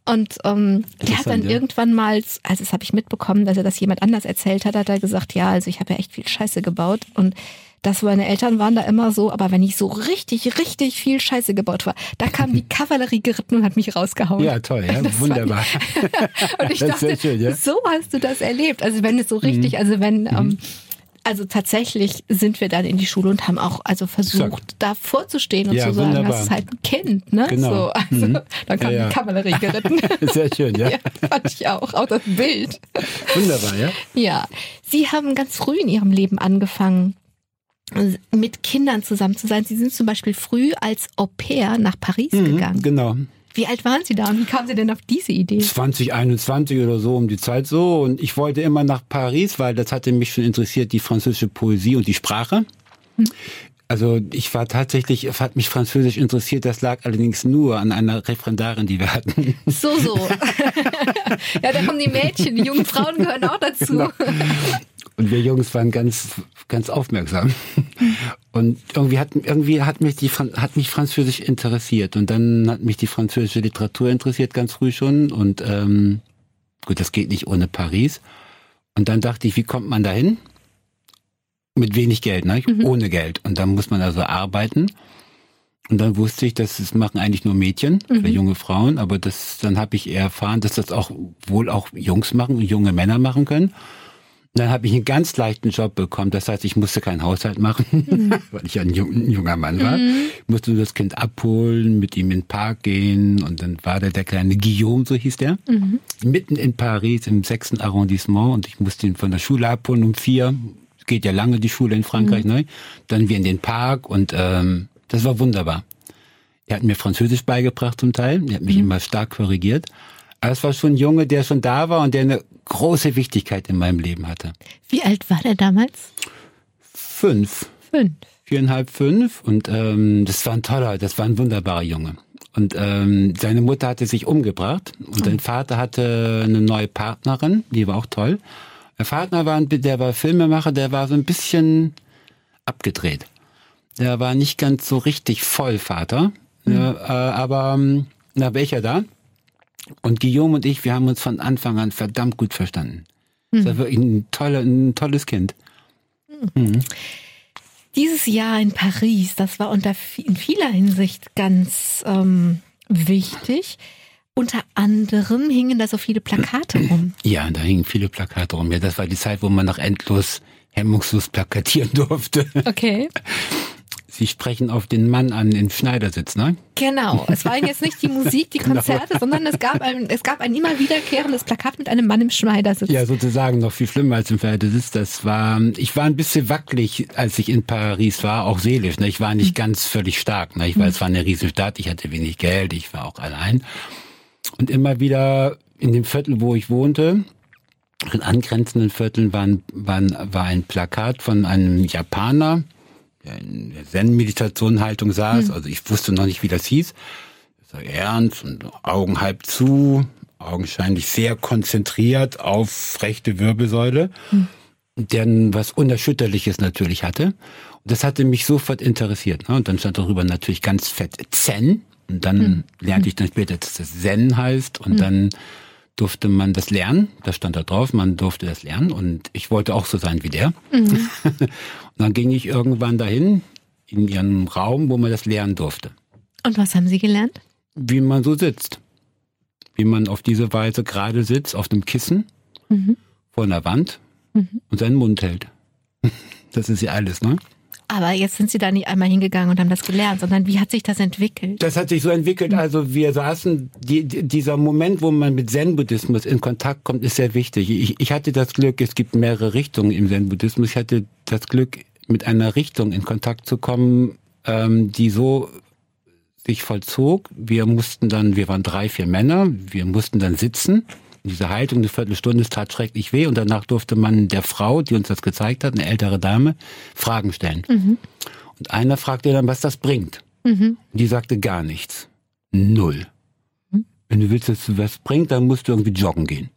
Und ähm, der hat dann ja. irgendwann mal, also das habe ich mitbekommen, dass er das jemand anders erzählt hat, hat er gesagt, ja, also ich habe ja echt viel Scheiße gebaut und dass meine Eltern waren da immer so, aber wenn ich so richtig, richtig viel Scheiße gebaut war, da kam die Kavallerie geritten und hat mich rausgehauen.
Ja, toll, ja, das wunderbar.
und ich dachte, schön, ja? so hast du das erlebt. Also wenn es so richtig, mhm. also wenn, mhm. ähm, also tatsächlich sind wir dann in die Schule und haben auch also versucht, da vorzustehen und ja, zu sagen, wunderbar. das ist halt ein Kind, ne? Genau. So, also mhm. da kam ja, ja. die Kavallerie geritten.
Sehr schön, ja.
ja. Fand ich auch, auch das Bild.
Wunderbar, ja.
Ja. Sie haben ganz früh in Ihrem Leben angefangen, mit Kindern zusammen zu sein. Sie sind zum Beispiel früh als Au pair nach Paris mhm, gegangen.
Genau.
Wie alt waren Sie da und wie kamen Sie denn auf diese Idee?
2021 oder so um die Zeit so. Und ich wollte immer nach Paris, weil das hatte mich schon interessiert, die französische Poesie und die Sprache. Hm. Also ich war tatsächlich, hat mich Französisch interessiert, das lag allerdings nur an einer Referendarin, die wir hatten.
So, so. ja, da kommen die Mädchen, die jungen Frauen gehören auch dazu. Genau.
Und wir Jungs waren ganz, ganz aufmerksam. Und irgendwie hat, irgendwie hat mich die, hat mich Französisch interessiert. Und dann hat mich die französische Literatur interessiert, ganz früh schon. Und, ähm, gut, das geht nicht ohne Paris. Und dann dachte ich, wie kommt man dahin? Mit wenig Geld, ne? Mhm. Ohne Geld. Und dann muss man also arbeiten. Und dann wusste ich, dass es machen eigentlich nur Mädchen mhm. oder junge Frauen, aber das, dann habe ich erfahren, dass das auch wohl auch Jungs machen und junge Männer machen können dann habe ich einen ganz leichten Job bekommen. Das heißt, ich musste keinen Haushalt machen, mhm. weil ich ja ein, jung, ein, junger Mann war. Mhm. Ich musste nur das Kind abholen, mit ihm in den Park gehen. Und dann war der der kleine Guillaume, so hieß der, mhm. mitten in Paris im sechsten Arrondissement. Und ich musste ihn von der Schule abholen um vier. Geht ja lange die Schule in Frankreich, mhm. ne? Dann wir in den Park und ähm, das war wunderbar. Er hat mir Französisch beigebracht zum Teil. Er hat mich mhm. immer stark korrigiert. Aber es war schon ein Junge, der schon da war und der eine große Wichtigkeit in meinem Leben hatte.
Wie alt war der damals?
Fünf.
Fünf.
Viereinhalb, fünf. Und ähm, das war ein toller, das war ein wunderbarer Junge. Und ähm, seine Mutter hatte sich umgebracht und oh. sein Vater hatte eine neue Partnerin, die war auch toll. Der Vater war, der war Filmemacher, der war so ein bisschen abgedreht. Der war nicht ganz so richtig voll Vater, mhm. äh, aber ähm, na welcher da? Und Guillaume und ich, wir haben uns von Anfang an verdammt gut verstanden. Das war wirklich ein, tolle, ein tolles Kind. Mhm.
Dieses Jahr in Paris, das war unter in vieler Hinsicht ganz ähm, wichtig. Unter anderem hingen da so viele Plakate rum.
Ja, da hingen viele Plakate rum. Ja, das war die Zeit, wo man noch endlos hemmungslos plakatieren durfte.
Okay.
Sie sprechen auf den Mann an in Schneidersitz, ne?
Genau. Es war jetzt nicht die Musik, die genau. Konzerte, genau. sondern es gab, ein, es gab ein immer wiederkehrendes Plakat mit einem Mann im Schneidersitz.
Ja, sozusagen noch viel schlimmer als im Schneidersitz. Das war, ich war ein bisschen wackelig, als ich in Paris war, auch seelisch. Ne? Ich war nicht mhm. ganz völlig stark. Ne? Ich war, mhm. es war eine Riesenstadt, ich hatte wenig Geld, ich war auch allein. Und immer wieder in dem Viertel, wo ich wohnte, in angrenzenden Vierteln waren, waren, war ein Plakat von einem Japaner, in der Zen-Meditation-Haltung saß. Mhm. Also ich wusste noch nicht, wie das hieß. Das war ernst und Augen halb zu, augenscheinlich sehr konzentriert auf rechte Wirbelsäule, mhm. der was Unerschütterliches natürlich hatte. Und das hatte mich sofort interessiert. Ne? Und dann stand darüber natürlich ganz fett Zen. Und dann mhm. lernte ich dann später, dass das Zen heißt. Und mhm. dann durfte man das lernen. Das stand da drauf, man durfte das lernen. Und ich wollte auch so sein wie der. Mhm. und dann ging ich irgendwann dahin, in ihren Raum, wo man das lernen durfte.
Und was haben Sie gelernt?
Wie man so sitzt. Wie man auf diese Weise gerade sitzt, auf dem Kissen, mhm. vor einer Wand mhm. und seinen Mund hält. Das ist ja alles, ne?
Aber jetzt sind Sie da nicht einmal hingegangen und haben das gelernt, sondern wie hat sich das entwickelt?
Das hat sich so entwickelt. Also wir saßen, die, dieser Moment, wo man mit Zen-Buddhismus in Kontakt kommt, ist sehr wichtig. Ich, ich hatte das Glück, es gibt mehrere Richtungen im Zen-Buddhismus. Ich hatte das Glück, mit einer Richtung in Kontakt zu kommen, ähm, die so sich vollzog. Wir mussten dann, wir waren drei, vier Männer, wir mussten dann sitzen diese Haltung, eine Viertelstunde, es tat schrecklich weh und danach durfte man der Frau, die uns das gezeigt hat, eine ältere Dame, Fragen stellen. Mhm. Und einer fragte dann, was das bringt. Mhm. Und die sagte gar nichts. Null. Mhm. Wenn du willst, dass du was bringt, dann musst du irgendwie joggen gehen.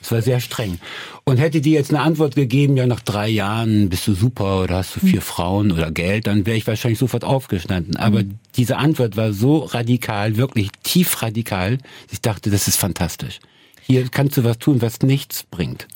Das war sehr streng. Und hätte die jetzt eine Antwort gegeben, ja, nach drei Jahren bist du super oder hast du vier mhm. Frauen oder Geld, dann wäre ich wahrscheinlich sofort aufgestanden. Aber mhm. diese Antwort war so radikal, wirklich tief radikal, ich dachte, das ist fantastisch. Hier kannst du was tun, was nichts bringt.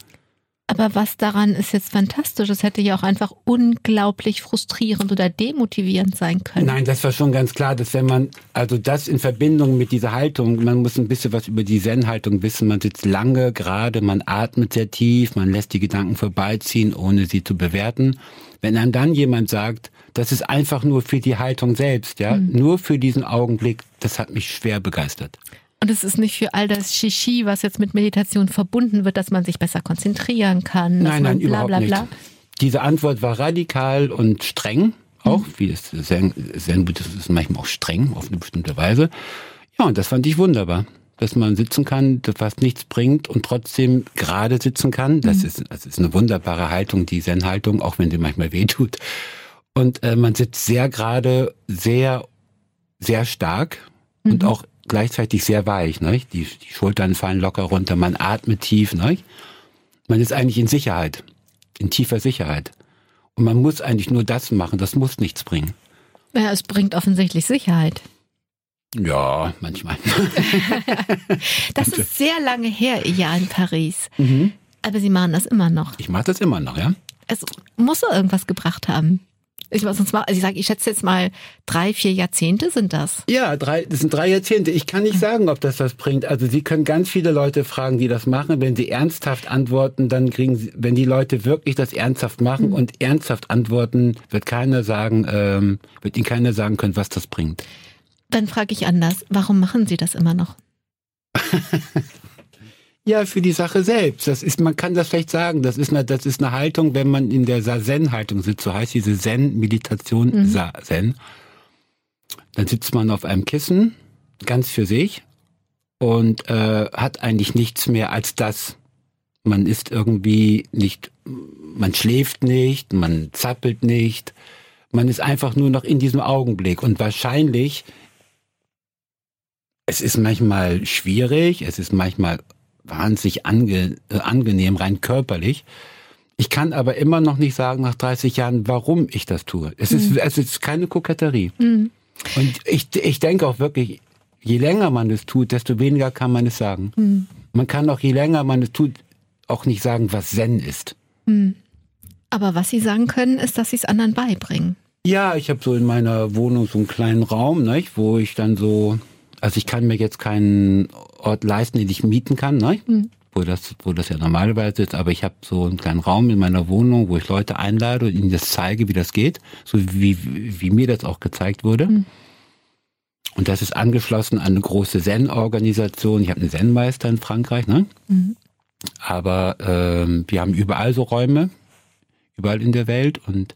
Aber was daran ist jetzt fantastisch? Es hätte ja auch einfach unglaublich frustrierend oder demotivierend sein können.
Nein, das war schon ganz klar, dass wenn man, also das in Verbindung mit dieser Haltung, man muss ein bisschen was über die Zen-Haltung wissen. Man sitzt lange gerade, man atmet sehr tief, man lässt die Gedanken vorbeiziehen, ohne sie zu bewerten. Wenn einem dann jemand sagt, das ist einfach nur für die Haltung selbst, ja, mhm. nur für diesen Augenblick, das hat mich schwer begeistert.
Und es ist nicht für all das Shishi, was jetzt mit Meditation verbunden wird, dass man sich besser konzentrieren kann.
Nein, nein, bla, bla, bla. nicht. Diese Antwort war radikal und streng, auch mhm. wie es Zen-Buddhismus ist manchmal auch streng auf eine bestimmte Weise. Ja, und das fand ich wunderbar dass man sitzen kann, das fast nichts bringt und trotzdem gerade sitzen kann. Das, mhm. ist, das ist eine wunderbare Haltung, die Zen-Haltung, auch wenn sie manchmal wehtut. Und äh, man sitzt sehr gerade, sehr, sehr stark mhm. und auch gleichzeitig sehr weich. Ne? Die, die Schultern fallen locker runter, man atmet tief. Ne? Man ist eigentlich in Sicherheit, in tiefer Sicherheit. Und man muss eigentlich nur das machen, das muss nichts bringen.
Ja, es bringt offensichtlich Sicherheit.
Ja, manchmal.
das ist sehr lange her, ja, in Paris. Mhm. Aber Sie machen das immer noch.
Ich mache das immer noch, ja.
Es muss so irgendwas gebracht haben. Ich, sonst mal, also ich sage, ich schätze jetzt mal drei, vier Jahrzehnte sind das.
Ja, drei, das sind drei Jahrzehnte. Ich kann nicht sagen, ob das was bringt. Also Sie können ganz viele Leute fragen, die das machen. Wenn sie ernsthaft antworten, dann kriegen sie, wenn die Leute wirklich das ernsthaft machen mhm. und ernsthaft antworten, wird keiner sagen, ähm, wird ihnen keiner sagen können, was das bringt.
Dann frage ich anders, warum machen Sie das immer noch?
Ja, für die Sache selbst. Das ist, man kann das vielleicht sagen, das ist eine, das ist eine Haltung, wenn man in der Zen-Haltung sitzt, so heißt diese Zen-Meditation, mhm. Zen. Dann sitzt man auf einem Kissen, ganz für sich, und äh, hat eigentlich nichts mehr als das. Man ist irgendwie nicht, man schläft nicht, man zappelt nicht, man ist einfach nur noch in diesem Augenblick. Und wahrscheinlich, es ist manchmal schwierig, es ist manchmal wahnsinnig ange, äh, angenehm, rein körperlich. Ich kann aber immer noch nicht sagen nach 30 Jahren, warum ich das tue. Es ist, mhm. es ist keine Koketterie. Mhm. Und ich, ich denke auch wirklich, je länger man es tut, desto weniger kann man es sagen. Mhm. Man kann auch, je länger man es tut, auch nicht sagen, was Zen ist.
Hm. Aber was Sie sagen können, ist, dass Sie es anderen beibringen.
Ja, ich habe so in meiner Wohnung so einen kleinen Raum, nicht, wo ich dann so, also ich kann mir jetzt keinen Ort leisten, den ich mieten kann, nicht? Hm. wo das, wo das ja normalerweise ist, aber ich habe so einen kleinen Raum in meiner Wohnung, wo ich Leute einlade und ihnen das zeige, wie das geht, so wie, wie mir das auch gezeigt wurde. Hm. Und das ist angeschlossen an eine große Zen-Organisation. Ich habe einen Zen-Meister in Frankreich, ne? Mhm. Aber ähm, wir haben überall so Räume, überall in der Welt und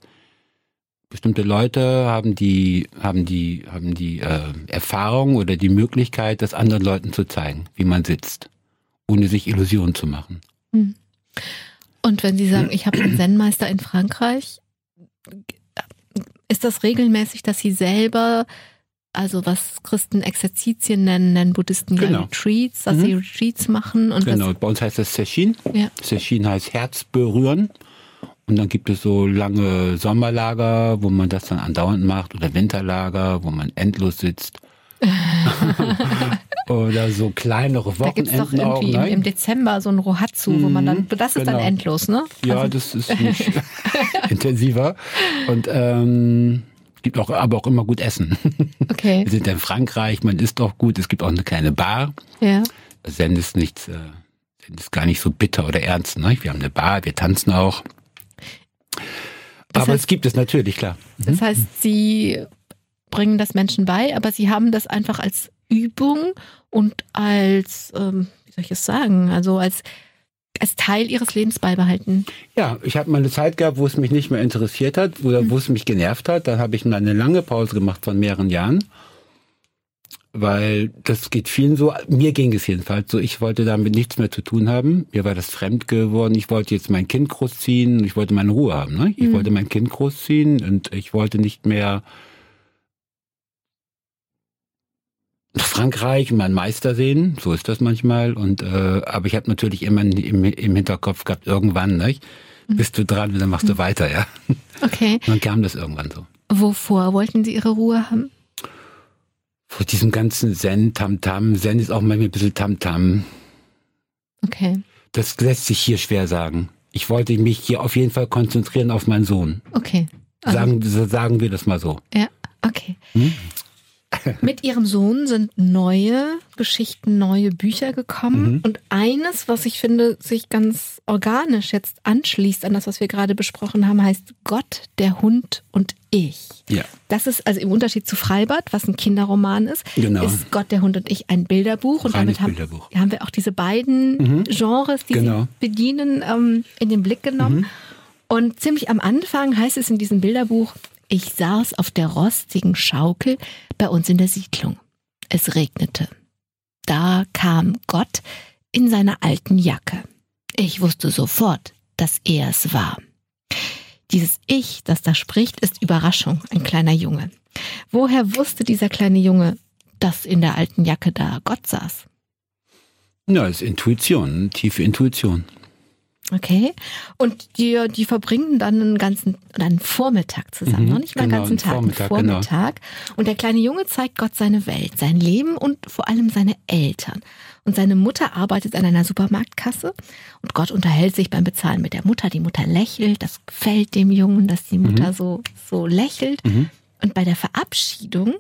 bestimmte Leute haben die haben die haben die äh, Erfahrung oder die Möglichkeit, das anderen Leuten zu zeigen, wie man sitzt, ohne sich Illusionen zu machen.
Mhm. Und wenn Sie sagen, ich habe einen Zen-Meister in Frankreich, ist das regelmäßig, dass Sie selber also was Christen Exerzitien nennen, nennen Buddhisten genau. ja Retreats, dass mhm. sie Retreats machen. Und
genau, bei uns heißt das Seshin. Ja. Seshin heißt Herz berühren. Und dann gibt es so lange Sommerlager, wo man das dann andauernd macht, oder Winterlager, wo man endlos sitzt. oder so kleinere Wochenenden da gibt's doch auch.
Im, im, Dezember so ein Rohatsu, wo man dann, mhm, das ist genau. dann endlos, ne?
Ja, also. das ist nicht intensiver. Und ähm, gibt auch, aber auch immer gut Essen. Okay. Wir sind in Frankreich, man isst auch gut. Es gibt auch eine kleine Bar. Ja. Zen ist nichts, äh, Zen ist gar nicht so bitter oder ernst. Ne? Wir haben eine Bar, wir tanzen auch. Das aber heißt, es gibt es natürlich, klar.
Mhm. Das heißt, Sie bringen das Menschen bei, aber Sie haben das einfach als Übung und als, ähm, wie soll ich es sagen, also als als Teil ihres Lebens beibehalten?
Ja, ich habe mal eine Zeit gehabt, wo es mich nicht mehr interessiert hat, wo, mhm. wo es mich genervt hat. Dann habe ich mal eine lange Pause gemacht von mehreren Jahren, weil das geht vielen so. Mir ging es jedenfalls so. Ich wollte damit nichts mehr zu tun haben. Mir war das fremd geworden. Ich wollte jetzt mein Kind großziehen. Ich wollte meine Ruhe haben. Ne? Ich mhm. wollte mein Kind großziehen und ich wollte nicht mehr Frankreich meinen Meister sehen, so ist das manchmal. Und äh, aber ich habe natürlich immer im, im Hinterkopf gehabt, irgendwann, nicht? Mhm. bist du dran dann machst du mhm. weiter, ja.
Okay.
Und dann kam das irgendwann so.
Wovor wollten Sie Ihre Ruhe haben?
Vor diesem ganzen Zen, Tamtam. Zen ist auch manchmal ein bisschen Tamtam.
Okay.
Das lässt sich hier schwer sagen. Ich wollte mich hier auf jeden Fall konzentrieren auf meinen Sohn.
Okay.
Also, sagen, sagen wir das mal so.
Ja, okay. Hm? Mit ihrem Sohn sind neue Geschichten, neue Bücher gekommen. Mhm. Und eines, was ich finde, sich ganz organisch jetzt anschließt an das, was wir gerade besprochen haben, heißt Gott, der Hund und ich.
Ja.
Das ist also im Unterschied zu Freibad, was ein Kinderroman ist,
genau.
ist Gott, der Hund und ich ein Bilderbuch. Und
Reines
damit
haben, Bilderbuch.
haben wir auch diese beiden mhm. Genres, die genau. sie bedienen, ähm, in den Blick genommen. Mhm. Und ziemlich am Anfang heißt es in diesem Bilderbuch, ich saß auf der rostigen Schaukel bei uns in der Siedlung. Es regnete. Da kam Gott in seiner alten Jacke. Ich wusste sofort, dass er es war. Dieses Ich, das da spricht, ist Überraschung, ein kleiner Junge. Woher wusste dieser kleine Junge, dass in der alten Jacke da Gott saß?
Ja, ist Intuition, tiefe Intuition.
Okay. Und die, die verbringen dann einen ganzen, einen Vormittag zusammen, mhm, noch nicht mal genau, einen ganzen Tag, einen Vormittag. Einen Vormittag. Genau. Und der kleine Junge zeigt Gott seine Welt, sein Leben und vor allem seine Eltern. Und seine Mutter arbeitet an einer Supermarktkasse und Gott unterhält sich beim Bezahlen mit der Mutter. Die Mutter lächelt, das gefällt dem Jungen, dass die Mutter mhm. so, so lächelt. Mhm. Und bei der Verabschiedung,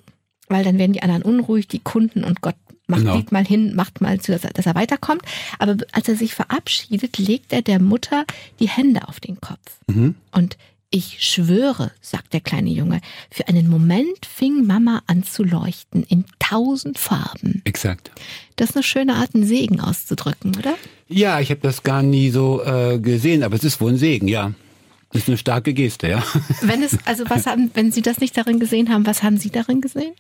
weil dann werden die anderen unruhig, die Kunden und Gott macht genau. mal hin, macht mal zu, dass er, dass er weiterkommt. Aber als er sich verabschiedet, legt er der Mutter die Hände auf den Kopf. Mhm. Und ich schwöre, sagt der kleine Junge, für einen Moment fing Mama an zu leuchten in tausend Farben.
Exakt.
Das ist eine schöne Art, einen Segen auszudrücken, oder?
Ja, ich habe das gar nie so äh, gesehen, aber es ist wohl ein Segen, ja. Das ist eine starke Geste, ja.
Wenn es, also was haben, wenn Sie das nicht darin gesehen haben, was haben Sie darin gesehen?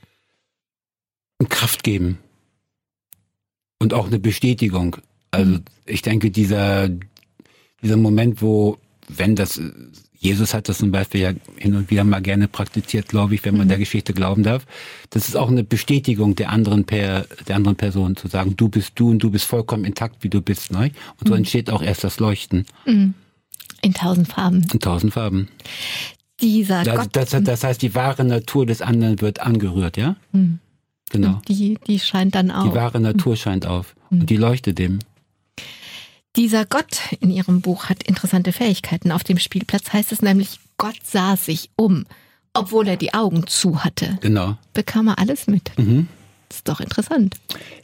Kraft geben und auch eine Bestätigung. Also ich denke, dieser, dieser Moment, wo, wenn das, Jesus hat das zum Beispiel ja hin und wieder mal gerne praktiziert, glaube ich, wenn man mhm. der Geschichte glauben darf. Das ist auch eine Bestätigung der anderen per, der anderen Person, zu sagen, du bist du und du bist vollkommen intakt, wie du bist, ne? Und so mhm. entsteht auch erst das Leuchten.
Mhm. In tausend Farben.
In tausend Farben.
Dieser
das,
Gott.
Das, das, heißt, die wahre Natur des anderen wird angerührt, ja? Mhm. Genau.
Die, die scheint dann auf.
Die wahre Natur scheint auf. Mhm. Und die leuchtet dem.
Dieser Gott in Ihrem Buch hat interessante Fähigkeiten. Auf dem Spielplatz heißt es nämlich, Gott sah sich um, obwohl er die Augen zu hatte.
Genau.
Bekam er alles mit.
Mhm.
Das ist doch interessant.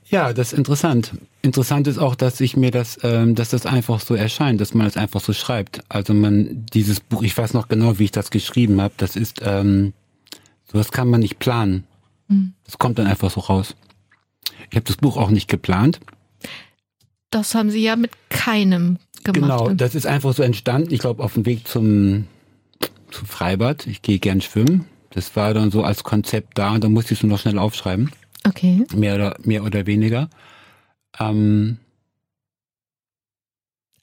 Ja, das ist interessant. Interessant ist auch, dass ich mir das, ähm, dass das einfach so erscheint, dass man es das einfach so schreibt. Also man, dieses Buch, ich weiß noch genau, wie ich das geschrieben habe. Das ist, ähm, sowas kann man nicht planen. Mhm. Das kommt dann einfach so raus. Ich habe das Buch auch nicht geplant.
Das haben Sie ja mit keinem gemacht.
Genau, das ist einfach so entstanden. Ich glaube, auf dem Weg zum, zum Freibad. Ich gehe gern schwimmen. Das war dann so als Konzept da und da musste ich es nur noch schnell aufschreiben.
Okay.
Mehr oder, mehr oder weniger. Ähm,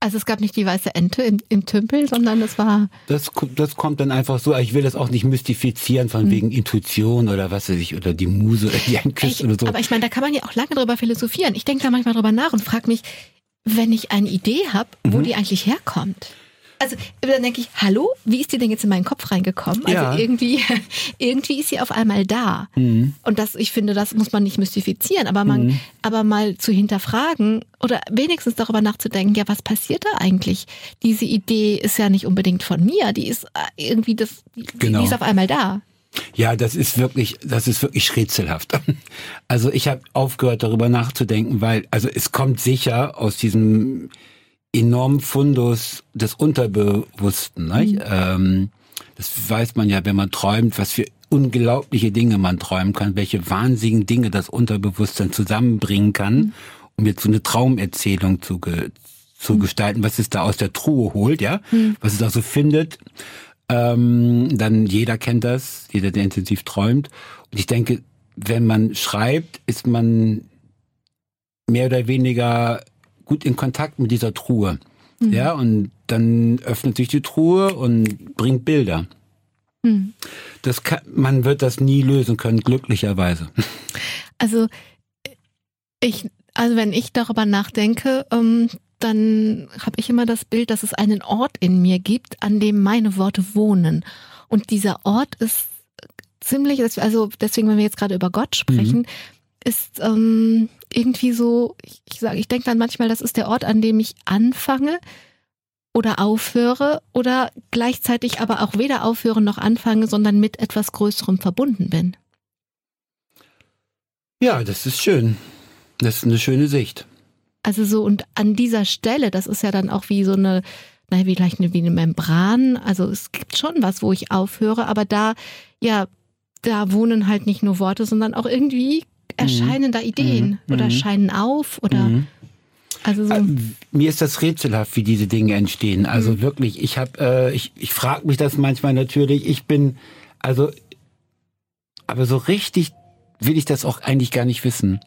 also es gab nicht die weiße Ente im, im Tümpel, sondern es war.
Das, das kommt dann einfach so. Ich will das auch nicht mystifizieren von hm. wegen Intuition oder was weiß ich, oder die Muse oder die einen küsst oder so.
Aber ich meine, da kann man ja auch lange drüber philosophieren. Ich denke da manchmal drüber nach und frage mich, wenn ich eine Idee habe, wo mhm. die eigentlich herkommt also dann denke ich, hallo, wie ist die denn jetzt in meinen Kopf reingekommen? Also ja. irgendwie, irgendwie ist sie auf einmal da. Mhm. Und das, ich finde, das muss man nicht mystifizieren, aber man, mhm. aber mal zu hinterfragen oder wenigstens darüber nachzudenken, ja, was passiert da eigentlich? Diese Idee ist ja nicht unbedingt von mir, die ist äh, irgendwie das, genau. die ist auf einmal da.
Ja, das ist wirklich, das ist wirklich rätselhaft. Also ich habe aufgehört, darüber nachzudenken, weil, also es kommt sicher aus diesem enormen Fundus des Unterbewussten. Mhm. Ähm, das weiß man ja, wenn man träumt, was für unglaubliche Dinge man träumen kann, welche wahnsinnigen Dinge das Unterbewusstsein zusammenbringen kann, mhm. um jetzt so eine Traumerzählung zu, ge zu mhm. gestalten, was es da aus der Truhe holt, ja, mhm. was es da so findet. Ähm, dann jeder kennt das, jeder, der intensiv träumt. Und ich denke, wenn man schreibt, ist man mehr oder weniger gut in Kontakt mit dieser Truhe. Mhm. Ja, und dann öffnet sich die Truhe und bringt Bilder. Mhm. Das kann, man wird das nie lösen können, glücklicherweise.
Also ich, also wenn ich darüber nachdenke, ähm, dann habe ich immer das Bild, dass es einen Ort in mir gibt, an dem meine Worte wohnen. Und dieser Ort ist ziemlich, also deswegen, wenn wir jetzt gerade über Gott sprechen, mhm. ist ähm, irgendwie so, ich, ich sage, ich denke dann manchmal, das ist der Ort, an dem ich anfange oder aufhöre oder gleichzeitig aber auch weder aufhöre noch anfange, sondern mit etwas Größerem verbunden bin.
Ja, das ist schön. Das ist eine schöne Sicht.
Also so und an dieser Stelle, das ist ja dann auch wie so eine, naja, wie gleich eine, wie eine Membran. Also es gibt schon was, wo ich aufhöre, aber da, ja, da wohnen halt nicht nur Worte, sondern auch irgendwie erscheinen da Ideen mhm. oder mhm. scheinen auf oder mhm. also so. Äh,
mir ist das rätselhaft, wie diese Dinge entstehen. Also mhm. wirklich, ich habe, äh, ich, ich frage mich das manchmal natürlich. Ich bin, also, aber so richtig will ich das auch eigentlich gar nicht wissen.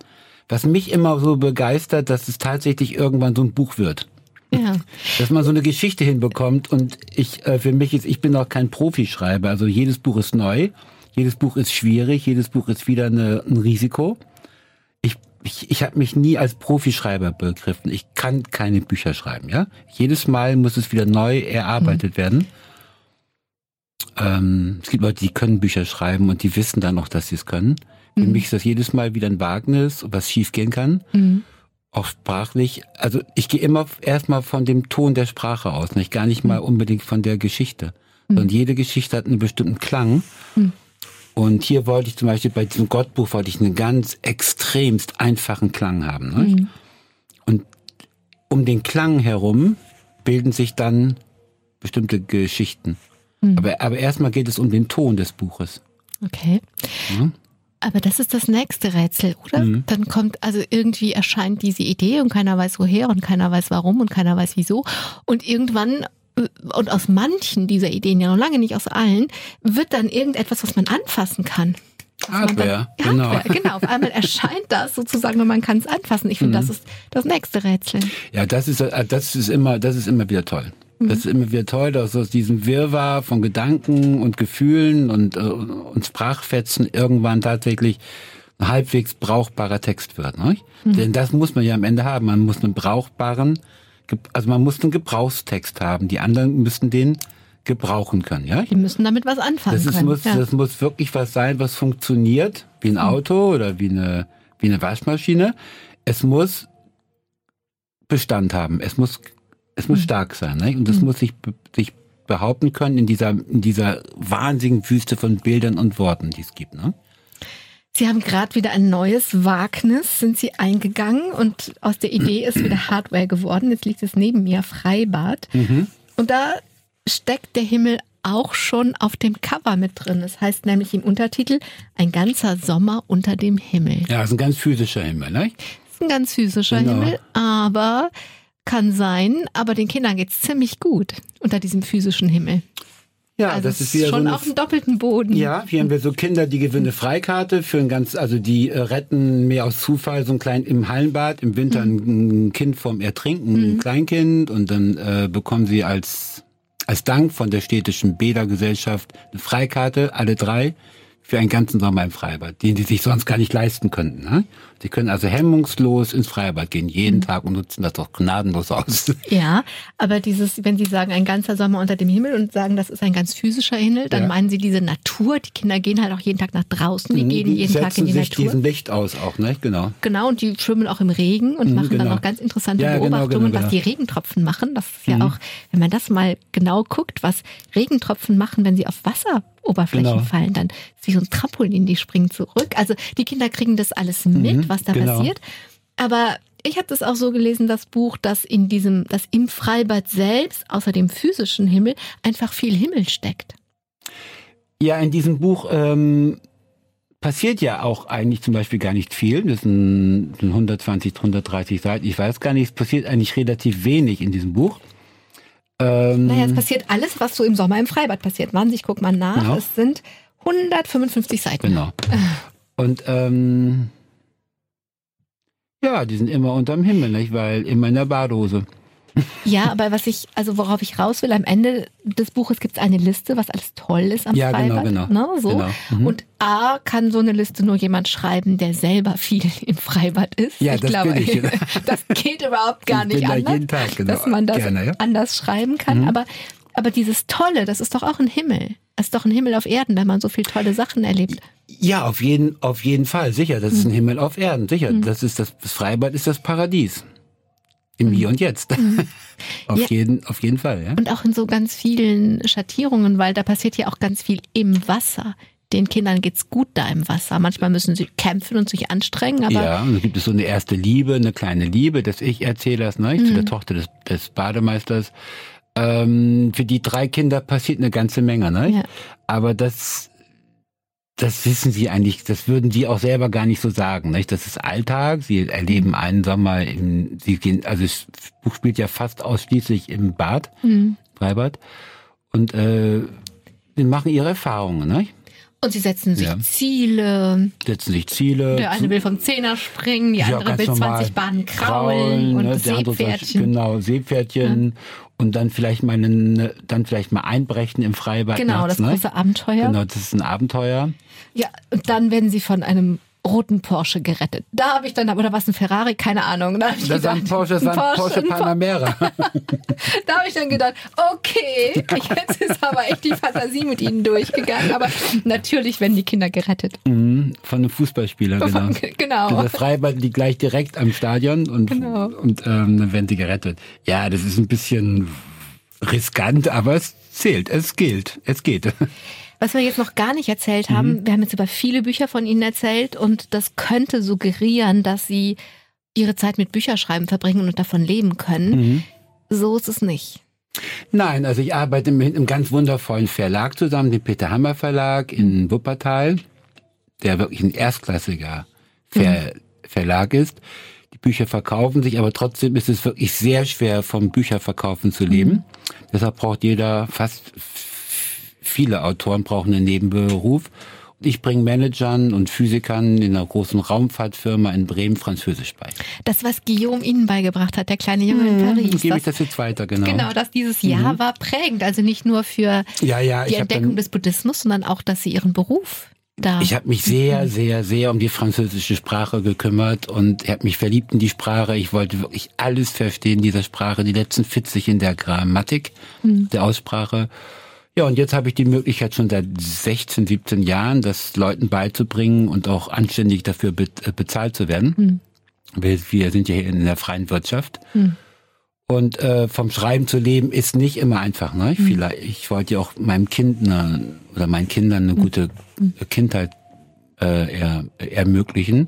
Was mich immer so begeistert, dass es tatsächlich irgendwann so ein Buch wird. Ja. Dass man so eine Geschichte hinbekommt und ich, äh, für mich ist, ich bin auch kein Profischreiber, also jedes Buch ist neu. Jedes Buch ist schwierig, jedes Buch ist wieder eine, ein Risiko. Ich, ich, ich habe mich nie als Profischreiber begriffen. Ich kann keine Bücher schreiben, ja. Jedes Mal muss es wieder neu erarbeitet mhm. werden. Ähm, es gibt Leute, die können Bücher schreiben und die wissen dann noch, dass sie es können. Für mhm. mich ist das jedes Mal wieder ein Wagnis, was schiefgehen kann. Mhm. Auch sprachlich. Also ich gehe immer erstmal von dem Ton der Sprache aus, nicht gar nicht mal mhm. unbedingt von der Geschichte. Mhm. Und jede Geschichte hat einen bestimmten Klang. Mhm. Und hier wollte ich zum Beispiel bei diesem Gottbuch wollte ich einen ganz extremst einfachen Klang haben. Ne? Mhm. Und um den Klang herum bilden sich dann bestimmte Geschichten. Mhm. Aber, aber erstmal geht es um den Ton des Buches.
Okay. Ja? Aber das ist das nächste Rätsel, oder? Mhm. Dann kommt, also irgendwie erscheint diese Idee und keiner weiß woher und keiner weiß warum und keiner weiß wieso. Und irgendwann und aus manchen dieser Ideen, ja noch lange nicht aus allen, wird dann irgendetwas, was man anfassen kann.
Hardware, dann, genau.
Hardware, genau. Auf einmal erscheint das sozusagen und man kann es anfassen. Ich finde, mhm. das ist das nächste Rätsel.
Ja, das ist, äh, das ist immer, das ist immer wieder toll. Mhm. Das ist immer wieder toll, dass aus diesem Wirrwarr von Gedanken und Gefühlen und, äh, und Sprachfetzen irgendwann tatsächlich ein halbwegs brauchbarer Text wird. Ne? Mhm. Denn das muss man ja am Ende haben. Man muss einen brauchbaren also man muss einen Gebrauchstext haben. Die anderen müssen den gebrauchen können, ja?
Die müssen damit was anfangen
das ist,
können.
Muss, ja. Das muss wirklich was sein, was funktioniert, wie ein hm. Auto oder wie eine, wie eine Waschmaschine. Es muss Bestand haben. Es muss, es muss mhm. stark sein, ne? Und es mhm. muss sich, sich behaupten können in dieser, in dieser wahnsinnigen Wüste von Bildern und Worten, die es gibt, ne?
Sie haben gerade wieder ein neues Wagnis, sind Sie eingegangen und aus der Idee ist wieder Hardware geworden. Jetzt liegt es neben mir, Freibad. Mhm. Und da steckt der Himmel auch schon auf dem Cover mit drin. Das heißt nämlich im Untertitel Ein ganzer Sommer unter dem Himmel.
Ja, das ist ein ganz physischer Himmel, ne?
Das ist ein ganz physischer genau. Himmel, aber kann sein, aber den Kindern geht's ziemlich gut unter diesem physischen Himmel.
Ja, also das ist wieder
schon
so
auf dem doppelten Boden.
Ja, hier haben wir so Kinder, die gewinnen eine Freikarte für ein ganz, also die äh, retten mehr aus Zufall so ein klein im Hallenbad im Winter mhm. ein Kind vom Ertrinken, mhm. ein Kleinkind und dann äh, bekommen sie als als Dank von der städtischen Bädergesellschaft eine Freikarte, alle drei für einen ganzen Sommer im Freibad, den sie sich sonst gar nicht leisten könnten. Ne? Sie können also hemmungslos ins Freibad gehen, jeden mhm. Tag und nutzen das doch gnadenlos aus.
Ja, aber dieses, wenn Sie sagen, ein ganzer Sommer unter dem Himmel und sagen, das ist ein ganz physischer Himmel, dann ja. meinen Sie diese Natur. Die Kinder gehen halt auch jeden Tag nach draußen, die gehen jeden Tag in die
sich
Natur.
diesen Licht aus auch, ne? Genau.
Genau, und die schwimmen auch im Regen und mhm, machen genau. dann auch ganz interessante ja, genau, Beobachtungen, genau, genau, was die Regentropfen machen. Das ist ja mhm. auch, wenn man das mal genau guckt, was Regentropfen machen, wenn sie auf Wasser Oberflächen genau. fallen, dann ist wie so ein Trampolin, die springen zurück. Also die Kinder kriegen das alles mit, mhm, was da genau. passiert. Aber ich habe das auch so gelesen, das Buch, dass in diesem, dass im Freibad selbst, außer dem physischen Himmel, einfach viel Himmel steckt.
Ja, in diesem Buch ähm, passiert ja auch eigentlich zum Beispiel gar nicht viel. Das sind 120, 130 Seiten. Ich weiß gar nicht, es passiert eigentlich relativ wenig in diesem Buch.
Ähm, naja, es passiert alles, was so im Sommer im Freibad passiert. Ich guck mal nach. Genau. Es sind 155 Seiten.
Genau. Und ähm, ja, die sind immer unterm Himmel, nicht? Weil immer in der Badehose.
Ja, aber was ich, also worauf ich raus will, am Ende des Buches gibt es eine Liste, was alles toll ist am
ja,
Freibad.
Genau, genau.
Ne, so.
genau. Mhm.
Und A kann so eine Liste nur jemand schreiben, der selber viel im Freibad ist.
Ja,
ich
das
glaube,
ich.
das geht überhaupt gar
ich
nicht anders,
da jeden Tag, genau.
dass man das
Gerne, ja.
anders schreiben kann. Mhm. Aber, aber dieses Tolle, das ist doch auch ein Himmel. Das ist doch ein Himmel auf Erden, wenn man so viele tolle Sachen erlebt.
Ja, auf jeden, auf jeden Fall, sicher. Das ist ein mhm. Himmel auf Erden, sicher. Mhm. Das ist das, das Freibad ist das Paradies. Im Hier und Jetzt. Mhm. auf, ja. jeden, auf jeden Fall, ja.
Und auch in so ganz vielen Schattierungen, weil da passiert ja auch ganz viel im Wasser. Den Kindern geht's gut da im Wasser. Manchmal müssen sie kämpfen und sich anstrengen, aber.
Ja, und dann gibt es so eine erste Liebe, eine kleine Liebe des Ich-Erzählers, ne, mhm. zu der Tochter des, des Bademeisters. Ähm, für die drei Kinder passiert eine ganze Menge, ne? Ja. Aber das das wissen sie eigentlich, das würden sie auch selber gar nicht so sagen. Nicht? Das ist Alltag. Sie erleben einen Sommer im, sie gehen, also das Buch spielt ja fast ausschließlich im Bad, mhm. Freibad. Und äh, sie machen ihre Erfahrungen. Nicht?
Und sie setzen sich ja. Ziele.
Setzen sich Ziele.
Der eine will vom Zehner springen, die ja, andere will 20 Bahnen kraulen, und ne? Seepferdchen.
genau, Seepferdchen. Ja. Und dann vielleicht mal einen, dann vielleicht mal einbrechen im Freibad.
Genau,
nachts,
das große
ne?
Abenteuer.
Genau, das ist ein Abenteuer.
Ja, und dann werden sie von einem roten Porsche gerettet. Da habe ich dann, oder was, ein Ferrari? Keine Ahnung. Da
das war ein Porsche, das war ein Porsche, Porsche Panamera.
da habe ich dann gedacht, okay, jetzt ist aber echt die Fantasie mit ihnen durchgegangen. Aber natürlich werden die Kinder gerettet.
Mhm, von einem Fußballspieler, genau. Genau. Das Freibad liegt gleich direkt am Stadion und, genau. und ähm, dann werden sie gerettet. Ja, das ist ein bisschen riskant, aber es zählt, es gilt, es geht.
Was wir jetzt noch gar nicht erzählt haben, mhm. wir haben jetzt über viele Bücher von Ihnen erzählt und das könnte suggerieren, dass Sie Ihre Zeit mit Bücherschreiben verbringen und davon leben können. Mhm. So ist es nicht.
Nein, also ich arbeite mit einem ganz wundervollen Verlag zusammen, dem Peter Hammer Verlag in Wuppertal, der wirklich ein erstklassiger Ver mhm. Verlag ist. Die Bücher verkaufen sich, aber trotzdem ist es wirklich sehr schwer, vom Bücherverkaufen zu leben. Mhm. Deshalb braucht jeder fast viele Autoren brauchen einen Nebenberuf. Ich bringe Managern und Physikern in einer großen Raumfahrtfirma in Bremen Französisch bei.
Das, was Guillaume Ihnen beigebracht hat, der kleine Junge in
mhm.
Paris.
Gebe ich das jetzt weiter, genau.
Genau, dass dieses Jahr mhm. war prägend. Also nicht nur für
ja, ja,
die Entdeckung des Buddhismus, sondern auch, dass Sie Ihren Beruf da.
Ich habe mich sehr, sehr, sehr um die französische Sprache gekümmert und ich habe mich verliebt in die Sprache. Ich wollte wirklich alles verstehen dieser Sprache, die letzten 40 in der Grammatik, mhm. der Aussprache. Ja, und jetzt habe ich die Möglichkeit schon seit 16, 17 Jahren, das Leuten beizubringen und auch anständig dafür be äh, bezahlt zu werden. Mhm. Wir, wir sind ja hier in der freien Wirtschaft. Hm. Und äh, vom Schreiben zu leben ist nicht immer einfach. Ne? Hm. Vielleicht, ich wollte ja auch meinem Kind eine, oder meinen Kindern eine hm. gute hm. Kindheit äh, er, ermöglichen.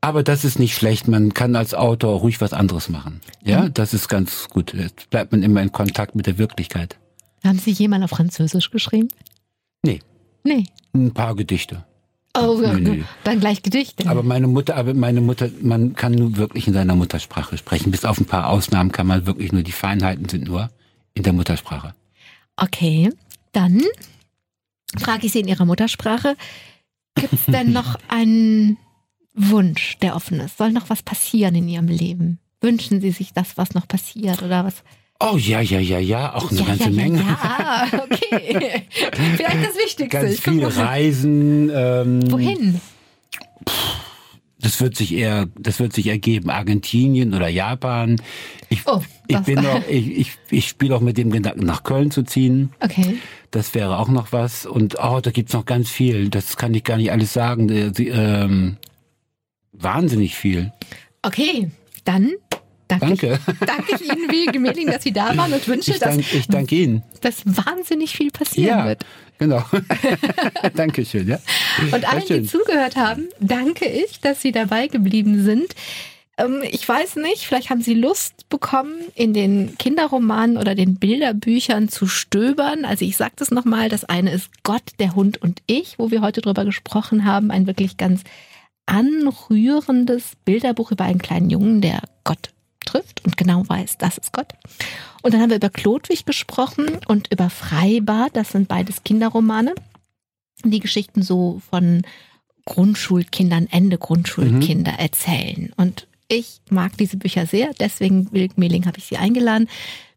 Aber das ist nicht schlecht. Man kann als Autor ruhig was anderes machen. Ja, mhm. das ist ganz gut. Jetzt bleibt man immer in Kontakt mit der Wirklichkeit.
Haben Sie jemals auf Französisch geschrieben?
Nee.
Nee.
Ein paar Gedichte.
Oh, nee, nee. dann gleich Gedichte.
Aber meine Mutter, aber meine Mutter, man kann nur wirklich in seiner Muttersprache sprechen. Bis auf ein paar Ausnahmen kann man wirklich nur, die Feinheiten sind nur in der Muttersprache.
Okay, dann frage ich Sie in Ihrer Muttersprache, gibt es denn noch einen Wunsch, der offen ist? Soll noch was passieren in Ihrem Leben? Wünschen Sie sich das, was noch passiert oder was?
Oh ja, ja, ja, ja, auch eine ja, ganze ja, Menge.
Ja, okay. Vielleicht das Wichtigste.
Ganz viel Reisen. Ähm,
Wohin?
Das wird sich eher, das wird sich ergeben. Argentinien oder Japan. Ich, oh, ich bin noch, ich, ich, ich spiele auch mit dem Gedanken, nach Köln zu ziehen.
Okay.
Das wäre auch noch was. Und oh, da gibt's noch ganz viel. Das kann ich gar nicht alles sagen. Sie, ähm, wahnsinnig viel.
Okay, dann danke,
danke.
Ich, danke ich Ihnen wie Gemähling, dass Sie da waren und wünsche,
ich dank, dass, ich danke Ihnen.
dass wahnsinnig viel passieren
ja,
wird.
Genau. Dankeschön, ja.
Und allen, die zugehört haben, danke ich, dass Sie dabei geblieben sind. Ähm, ich weiß nicht, vielleicht haben Sie Lust bekommen, in den Kinderromanen oder den Bilderbüchern zu stöbern. Also ich sage das nochmal, das eine ist Gott, der Hund und ich, wo wir heute drüber gesprochen haben. Ein wirklich ganz anrührendes Bilderbuch über einen kleinen Jungen, der Gott trifft und genau weiß, das ist Gott. Und dann haben wir über Klodwig gesprochen und über Freibad, das sind beides Kinderromane. Die Geschichten so von Grundschulkindern, Ende Grundschulkinder mhm. erzählen. Und ich mag diese Bücher sehr, deswegen Wilk Mehling habe ich sie eingeladen.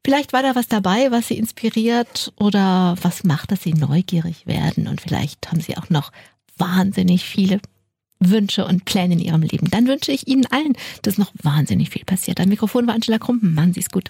Vielleicht war da was dabei, was sie inspiriert oder was macht, dass sie neugierig werden und vielleicht haben sie auch noch wahnsinnig viele Wünsche und Pläne in ihrem Leben. Dann wünsche ich Ihnen allen, dass noch wahnsinnig viel passiert. Am Mikrofon war Angela Krumpen. Machen Sie es gut.